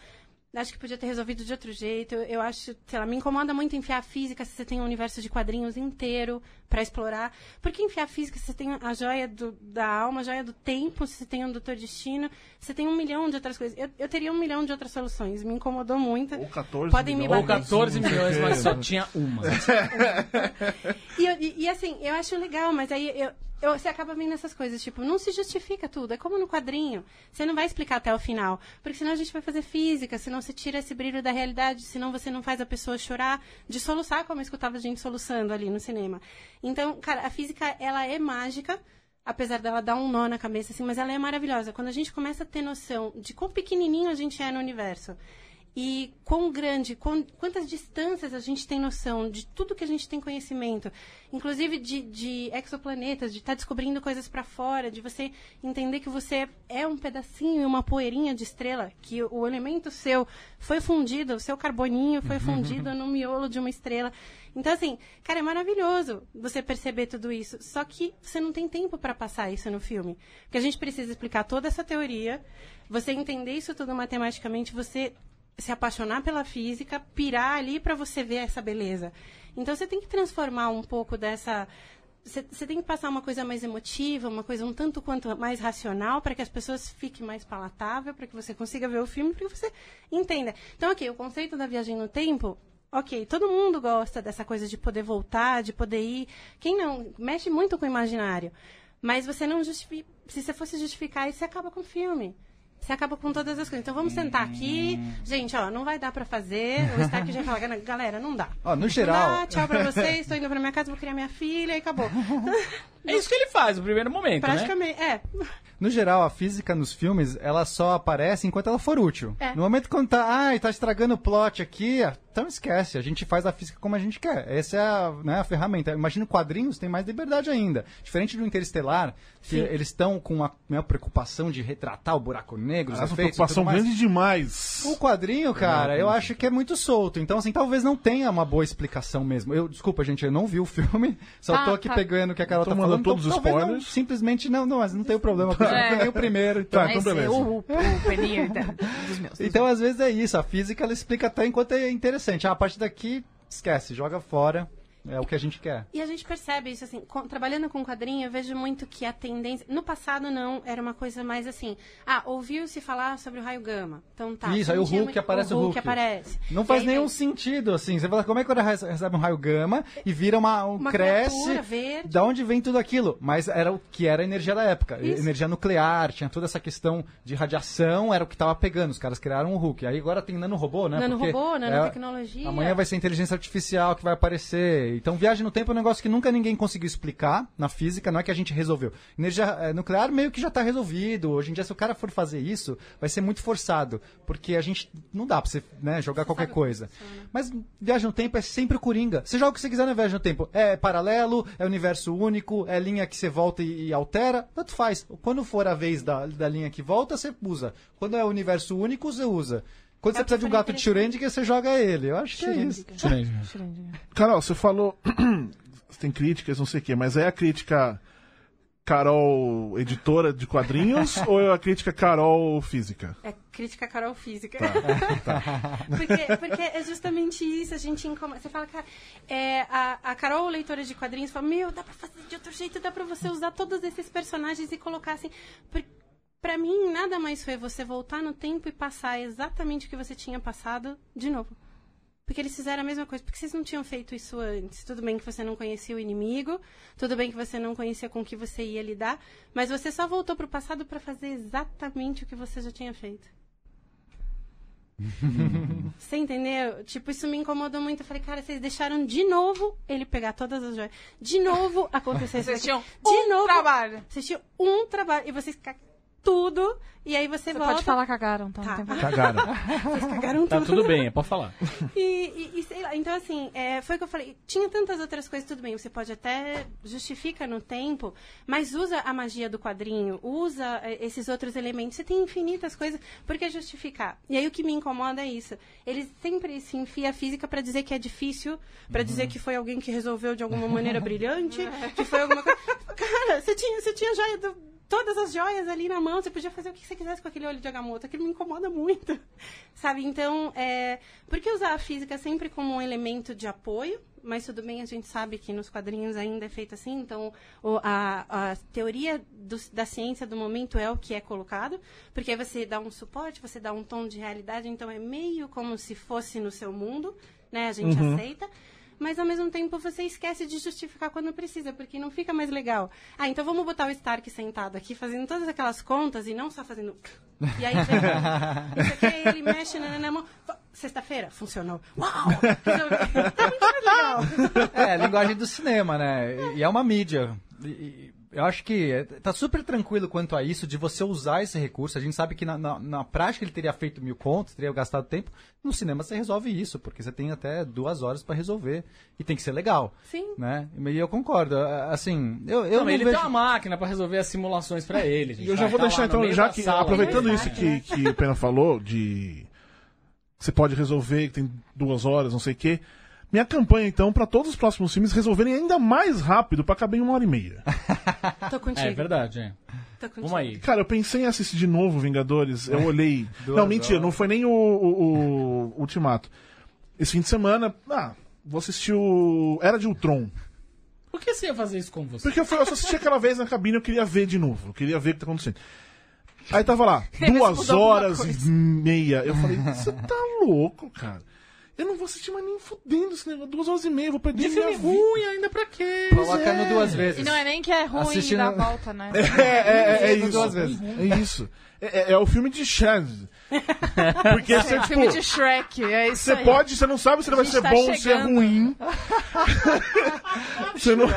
acho que podia ter resolvido de outro jeito. Eu, eu acho, sei lá, me incomoda muito enfiar a física se você tem um universo de quadrinhos inteiro pra explorar. Porque enfiar a física se você tem a joia do- da alma, a joia do tempo, se você tem um Doutor Destino, você tem um milhão de outras coisas. Eu, eu teria um milhão de outras soluções. Me incomodou muito. Ou 14 Podem me milhões. Ou bater. 14 milhões, mas só tinha uma. E, eu- e- e, assim, eu acho legal, mas aí eu, eu- você acaba vendo essas coisas, tipo, não se justifica tudo. É como no quadrinho. Você não vai explicar até o final. Porque senão a gente vai fazer física, senão você tira esse brilho da realidade, senão você não faz a pessoa chorar de soluçar, como eu escutava a gente soluçando ali no cinema. Então, cara, a física, ela é mágica. Apesar dela dar um nó na cabeça, assim, mas ela é maravilhosa. Quando a gente começa a ter noção de quão pequenininho a gente é no universo, e quão grande, quão- quantas distâncias a gente tem noção de tudo que a gente tem conhecimento, inclusive de, de exoplanetas, de estar descobrindo coisas para fora, de você entender que você é um pedacinho, uma poeirinha de estrela, que o, o elemento seu foi fundido, o seu carboninho foi fundido no miolo de uma estrela. Então, assim, cara, é maravilhoso você perceber tudo isso. Só que você não tem tempo para passar isso no filme. Porque a gente precisa explicar toda essa teoria, você entender isso tudo matematicamente, você se apaixonar pela física, pirar ali para você ver essa beleza. Então você tem que transformar um pouco dessa. Você, tem que passar uma coisa mais emotiva, uma coisa um tanto quanto mais racional, para que as pessoas fiquem mais palatável, para que você consiga ver o filme, para que você entenda. Então, ok, o conceito da viagem no tempo. Ok, todo mundo gosta dessa coisa de poder voltar, de poder ir. Quem não? Mexe muito com o imaginário. Mas você não justifica. Se você fosse justificar isso, acaba com o filme. Você acaba com todas as coisas. Então vamos sentar aqui. Gente, ó, não vai dar pra fazer. O Stark já fala, galera, não dá. Ó, no Não geral, dá, tchau pra vocês, tô indo pra minha casa, vou criar minha filha e acabou. É isso que ele faz no primeiro momento, né? Praticamente, é. No geral, a física nos filmes, ela só aparece enquanto ela for útil. É. No momento quando tá, ai, tá estragando o plot aqui, ah, então esquece, a gente faz a física como a gente quer. Essa é a, né, a ferramenta. Imagina quadrinhos, tem mais liberdade ainda. Diferente do Interestelar, que eles estão com uma, uma preocupação de retratar o buraco negro, os Essa efeitos preocupação grande demais. O quadrinho, cara, eu acho que é muito solto. Então, assim, talvez não tenha uma boa explicação mesmo. Eu, desculpa, gente, eu não vi o filme. Só Ah, tô aqui tá. pegando o que a Carol Tô tá falando. todos os talvez não, spoilers. simplesmente não, não, mas não tem o problema, vi nem o primeiro. Então, Tá, então beleza. o, o, o peninho da- dos meus. então, às vezes é isso. A física, ela explica até enquanto é interessante. Ah, a partir daqui, esquece, joga fora. É o que a gente quer. E a gente percebe isso, assim, com- trabalhando com quadrinho, eu vejo muito que a tendência. No passado, não, era uma coisa mais assim. Ah, ouviu-se falar sobre o raio gama. Então tá. Isso, aí o tinha Hulk aparece o Hulk. aparece. Não faz aí nenhum vem sentido, assim. Você fala, como é que ele recebe um raio gama e vira uma. Um, Uma cresce. verde. Da onde vem tudo aquilo? Mas era o que era a energia da época. Isso. Energia nuclear, tinha toda essa questão de radiação, era o que tava pegando. Os caras criaram o Hulk. Aí agora tem nanorobô, né? Porque Nanorobô, é- nanotecnologia. Amanhã vai ser inteligência artificial que vai aparecer. Então, viagem no tempo é um negócio que nunca ninguém conseguiu explicar na física, não é que a gente resolveu. Energia eh, nuclear meio que já está resolvido. Hoje em dia, se o cara for fazer isso, vai ser muito forçado. Porque a gente. Não dá pra você né, jogar qualquer coisa. Mas viagem no tempo é sempre o Coringa. Você joga o que você quiser na viagem no tempo. É paralelo, é universo único, é linha que você volta e, e altera. Tanto faz. Quando for a vez da, da linha que volta, você usa. Quando é universo único, você usa. Quando você Gato precisa de um gato de Schrödinger. Você joga ele. Eu acho que é isso. Carol, você falou. tem críticas, não sei o quê, mas é a crítica Carol editora de quadrinhos ou é a crítica Carol física? É crítica Carol física. Tá, porque, porque é justamente isso, a gente incomoda. Você fala, cara, é, a, a Carol, leitora de quadrinhos, fala, meu, dá pra fazer de outro jeito, dá pra você usar todos esses personagens e colocar assim. Por, pra mim, nada mais foi você voltar no tempo e passar exatamente o que você tinha passado de novo. Porque eles fizeram a mesma coisa. Porque vocês não tinham feito isso antes. Tudo bem que você não conhecia o inimigo, tudo bem que você não conhecia com o que você ia lidar, mas você só voltou pro passado para fazer exatamente o que você já tinha feito. Você entendeu? Tipo, isso me incomodou muito. Eu falei, cara, vocês deixaram de novo ele pegar todas as joias. De novo acontecer isso. Vocês tinham de um novo. trabalho. Vocês tinham um trabalho. E vocês tudo. E aí você, Você volta. pode falar cagaram, tá? Tá. Não tem problema. Cagaram. Vocês cagaram Tá tudo. tudo bem, pode falar. E, e- e sei lá, então assim, é, foi o que eu falei. Tinha tantas outras coisas, tudo bem, você pode até justifica no tempo, mas usa a magia do quadrinho, usa é, esses outros elementos. Você tem infinitas coisas, por que justificar? E aí o que me incomoda é isso. Eles sempre se enfia a física para dizer que é difícil, para dizer que foi alguém que resolveu de alguma maneira brilhante, que foi alguma coisa. Cara, você tinha, você tinha joia do- todas as joias ali na mão, você podia fazer o que você quisesse com aquele olho de Agamotto. Aquilo me incomoda muito, sabe? Então, é... por que usar a física sempre como um elemento de apoio? Mas tudo bem, a gente sabe que nos quadrinhos ainda é feito assim, então o- a, a teoria do- da ciência do momento é o que é colocado, porque aí você dá um suporte, você dá um tom de realidade, então é meio como se fosse no seu mundo, né? A gente aceita mas ao mesmo tempo você esquece de justificar quando precisa, porque não fica mais legal. Ah, então vamos botar o Stark sentado aqui, fazendo todas aquelas contas e não só fazendo. E aí vem, isso aqui, aí ele mexe na, na mão. Sexta-feira, funcionou. Uau! Tá muito legal. É, linguagem do cinema, né? E- é uma mídia. E eu acho que é- tá super tranquilo quanto a isso, de você usar esse recurso. A gente sabe que na, na, na prática ele teria feito mil contos, teria gastado tempo. No cinema você resolve isso, porque você tem até duas horas pra resolver. E tem que ser legal. Sim. Né? E eu concordo. Assim, eu, eu Não, não ele vejo... tem uma máquina pra resolver as simulações pra ele. gente. E eu já Vai vou tá deixar então, já que, sala. aproveitando Ele isso que, que o Pena falou, de você pode resolver, que tem duas horas, não sei o quê. Minha campanha, então, pra todos os próximos filmes resolverem ainda mais rápido, pra caber em uma hora e meia. Tô contigo. É verdade, é. Tô contigo. Vamos aí. Cara, eu pensei em assistir de novo Vingadores, eu olhei. não, mentira, horas. não foi nem o, o- o Ultimato. Esse fim de semana, ah, vou assistir o Era de Ultron. Por que você ia fazer isso com você? Porque eu, fui, eu só assisti aquela vez na cabine, eu queria ver de novo. Eu queria ver o que tá acontecendo. Aí tava lá, duas horas e meia. Eu falei, você tá louco, cara. Eu não vou assistir mais nem fudendo esse negócio. Duas horas e meia, vou perder De filme vida. ruim ainda pra quê? Colocando duas vezes. E não é nem que é ruim Assistindo- da volta, né? É, é, é, é Duas isso. vezes. É isso. É, é- é o filme de Chaz. Porque você, É tipo, filme de Shrek, é isso você aí. pode, você não sabe se ele vai A ser tá bom ou se é ruim. Você não...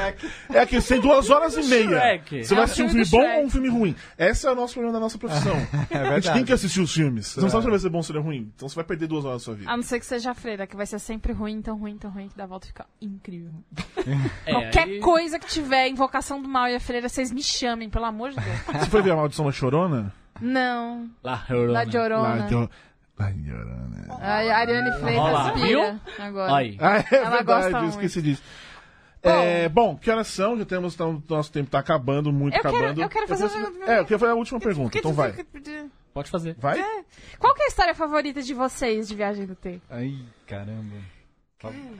É que você tem duas horas e meia. Shrek. Você É vai assistir um filme bom Shrek. ou um filme ruim? Esse é o nosso problema da nossa profissão. A gente tem que assistir os filmes. Você não sabe se ele vai ser bom ou se ele é ruim. Então você vai perder duas horas da sua vida. A não ser que seja a freira, que vai ser sempre ruim, tão ruim, tão ruim, que dá a volta e fica incrível. É, Qualquer aí- coisa que tiver, Invocação do Mal e a freira, vocês me chamem, pelo amor de Deus. Você foi ver a Maldição da Chorona? Não, La La Llorona. Lá, então- La Llorona. A Ariane Olha Freitas pira agora. Aí. Ah, é Ela verdade, gosta eu muito. esqueci disso. É, bom, que horas são? Já temos, então, nosso tempo tá acabando, muito Eu quero- acabando. eu quero fazer uma- É, eu queria fazer a última pergunta, então vai. Pode fazer. Vai? Qual que é a história favorita de vocês de Viagem do Tempo? Ai, caramba.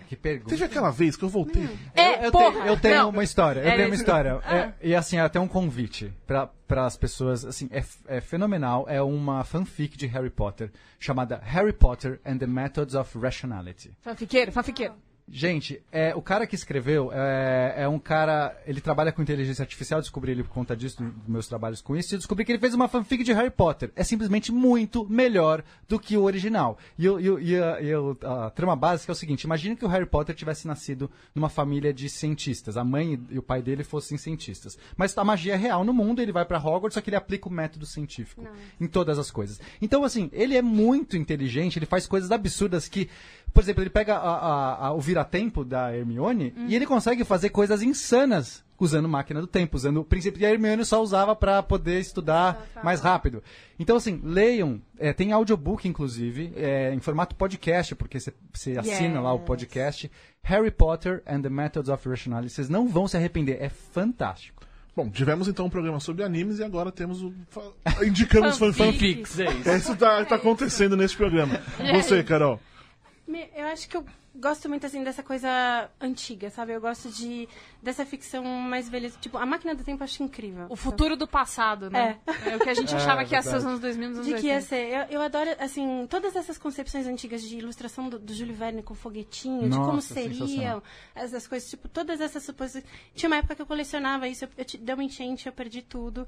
Que pergunta. Teve aquela vez que eu voltei. É, eu, porra! tenho, eu tenho não. uma história. Eu É, tenho uma história. Ah. É, e assim, até um convite para as pessoas. Assim, é, é fenomenal. É uma fanfic de Harry Potter chamada Harry Potter and the Methods of Rationality. Fanfiqueiro, fanfiqueiro. Gente, é, o cara que escreveu é, é um cara. Ele trabalha com inteligência artificial, descobri ele por conta disso, dos meus trabalhos com isso, e descobri que ele fez uma fanfic de Harry Potter. É simplesmente muito melhor do que o original. E, eu- eu- e a, e eu- a trama básica é o seguinte: imagine que o Harry Potter tivesse nascido numa família de cientistas. A mãe e o pai dele fossem cientistas. Mas a magia é real no mundo, ele vai pra Hogwarts, só que ele aplica o método científico em todas as coisas. Então, assim, ele é muito inteligente, ele faz coisas absurdas que Por exemplo, ele pega a- a- a- o vira-tempo da Hermione e ele consegue fazer coisas insanas usando máquina do tempo, usando o princípio que a Hermione só usava para poder estudar mais rápido. Então, assim, leiam. é, tem audiobook, inclusive, é, em formato podcast, porque você- assina lá o Yes. podcast. Harry Potter and the Methods of Rationality. Vocês não vão se arrepender. É fantástico. Bom, tivemos então um programa sobre animes e agora temos o. Indicamos fanfic. Fanfics, é isso. Isso tá, tá acontecendo nesse programa. Você, Carol. Eu acho que eu gosto muito, assim, dessa coisa antiga, sabe? Eu gosto de dessa ficção mais velha. Tipo, a Máquina do Tempo eu acho incrível. O futuro do passado, né? É, o que a gente achava que ia ser os anos 2000, nos anos De que ia 80. ser. Eu, eu adoro, assim, todas essas concepções antigas de ilustração do, do Júlio Verne com foguetinho, de como Nossa, seriam essas coisas, tipo, todas essas suposições. Tinha uma época que eu colecionava isso, eu, eu te- deu uma enchente, eu perdi tudo.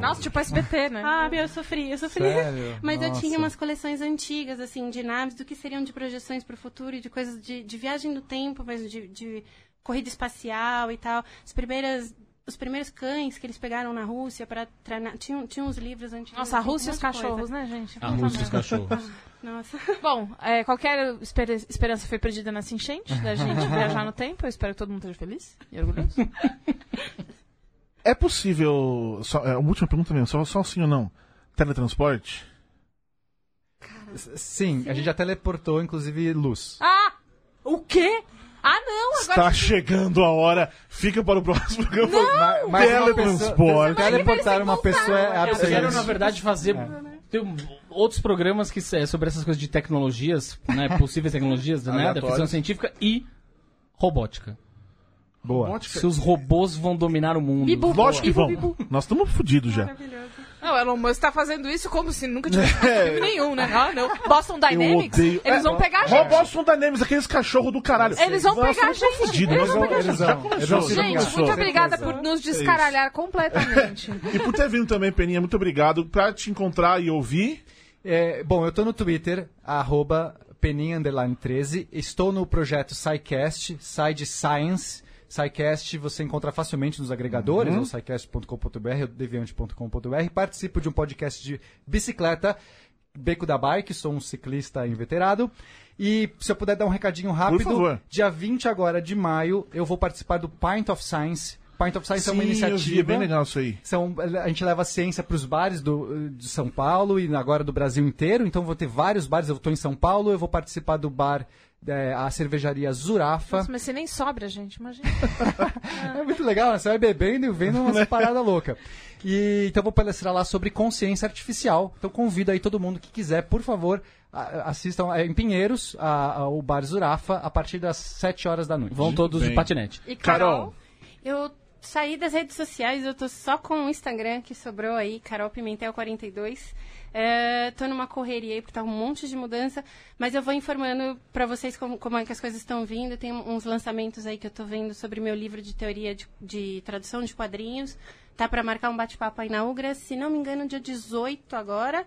Nossa, tipo SBT, né? Ah, meu, eu sofri, eu sofri. Sério? Mas eu Nossa. tinha umas coleções antigas, assim, de naves, do que seriam de projeções para o futuro e de coisas de, de viagem do tempo, mas de, de corrida espacial e tal. As primeiras. Os primeiros cães que eles pegaram na Rússia para treinar. Tinham, tinham uns livros antigos. Nossa, a Rússia e os de coisa. cachorros, né, gente? A Rússia e os cachorros. Nossa. Bom, é, qualquer espera- esperança foi perdida nessa enchente da gente viajar no tempo. Eu espero que todo mundo esteja feliz e orgulhoso. É possível. Só, é, uma última pergunta mesmo, só, só sim ou não. Teletransporte? Sim, a gente já teleportou, inclusive, luz. Ah! O quê? Ah, não! Agora Está chegando a hora. Fica para o próximo programa. Mas- mas Teletransporte. pessoa- Teleportar uma pessoa é Eu quero, na verdade, fazer tem um- outros programas que é sobre essas coisas de tecnologias, né? Possíveis tecnologias, né? Da ficção científica e robótica. Boa. Robótica. Se os robôs vão dominar o mundo. Bibu. Lógico que Bibu, vão. Nós estamos fodidos já. Não, o Elon Musk tá fazendo isso como se nunca tivesse feito filme nenhum, né? Ah, não. Boston Dynamics, odeio- eles É, vão pegar a gente. Robôs Dynamics, aqueles cachorros do caralho. Eles vão pegar a gente. fudidos, Eles vão pegar a já gente. começou. Gente, muito obrigada por nos descaralhar completamente. E por ter vindo também, Peninha, muito obrigado. Pra te encontrar e ouvir. É, bom, eu tô no Twitter, arroba Peninha Underline 13. Estou no projeto SciCast, Side Science. SciCast você encontra facilmente nos agregadores, ou scicast.com.br ou deviante.com.br. Participo de um podcast de bicicleta, Beco da Bike, sou um ciclista inveterado. E se eu puder dar um recadinho rápido, dia 20 agora de maio, eu vou participar do Pint of Science. Pint of Science é uma Sim, eu vi, iniciativa. é bem legal isso aí. São, a gente leva ciência para os bares do, de São Paulo e agora do Brasil inteiro. Então vou ter vários bares. Eu estou em São Paulo, eu vou participar do bar, é, a cervejaria Zurafa. Nossa, mas você nem sobra, gente, imagina. É muito legal, né? Você vai bebendo e vendo umas paradas loucas. E então vou palestrar lá sobre consciência artificial. Então convido aí todo mundo que quiser, por favor, a- assistam é, em Pinheiros, a- ao bar Zurafa, a partir das 7 horas da noite. Vão todos bem. de patinete. E Carol. Eu saí das redes sociais, eu tô só com o Instagram que sobrou aí, Carol Pimentel 42. É, tô numa correria aí, porque tá um monte de mudança, mas eu vou informando pra vocês como, como é que as coisas estão vindo. Tem uns lançamentos aí que eu tô vendo sobre meu livro de teoria de, de tradução de quadrinhos. Tá pra marcar um bate-papo aí na Ugra, se não me engano, dia 18 agora.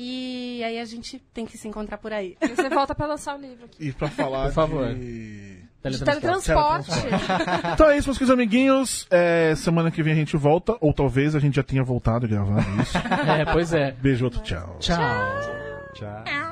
E aí a gente tem que se encontrar por aí. E você volta pra lançar o livro aqui. E pra falar Por favor. de... De Teletransporte. teletransporte. Então é isso, meus queridos amiguinhos. É, semana que vem a gente volta, ou talvez a gente já tenha voltado gravando isso. É, pois é. Beijo, outro tchau. Tchau. Tchau.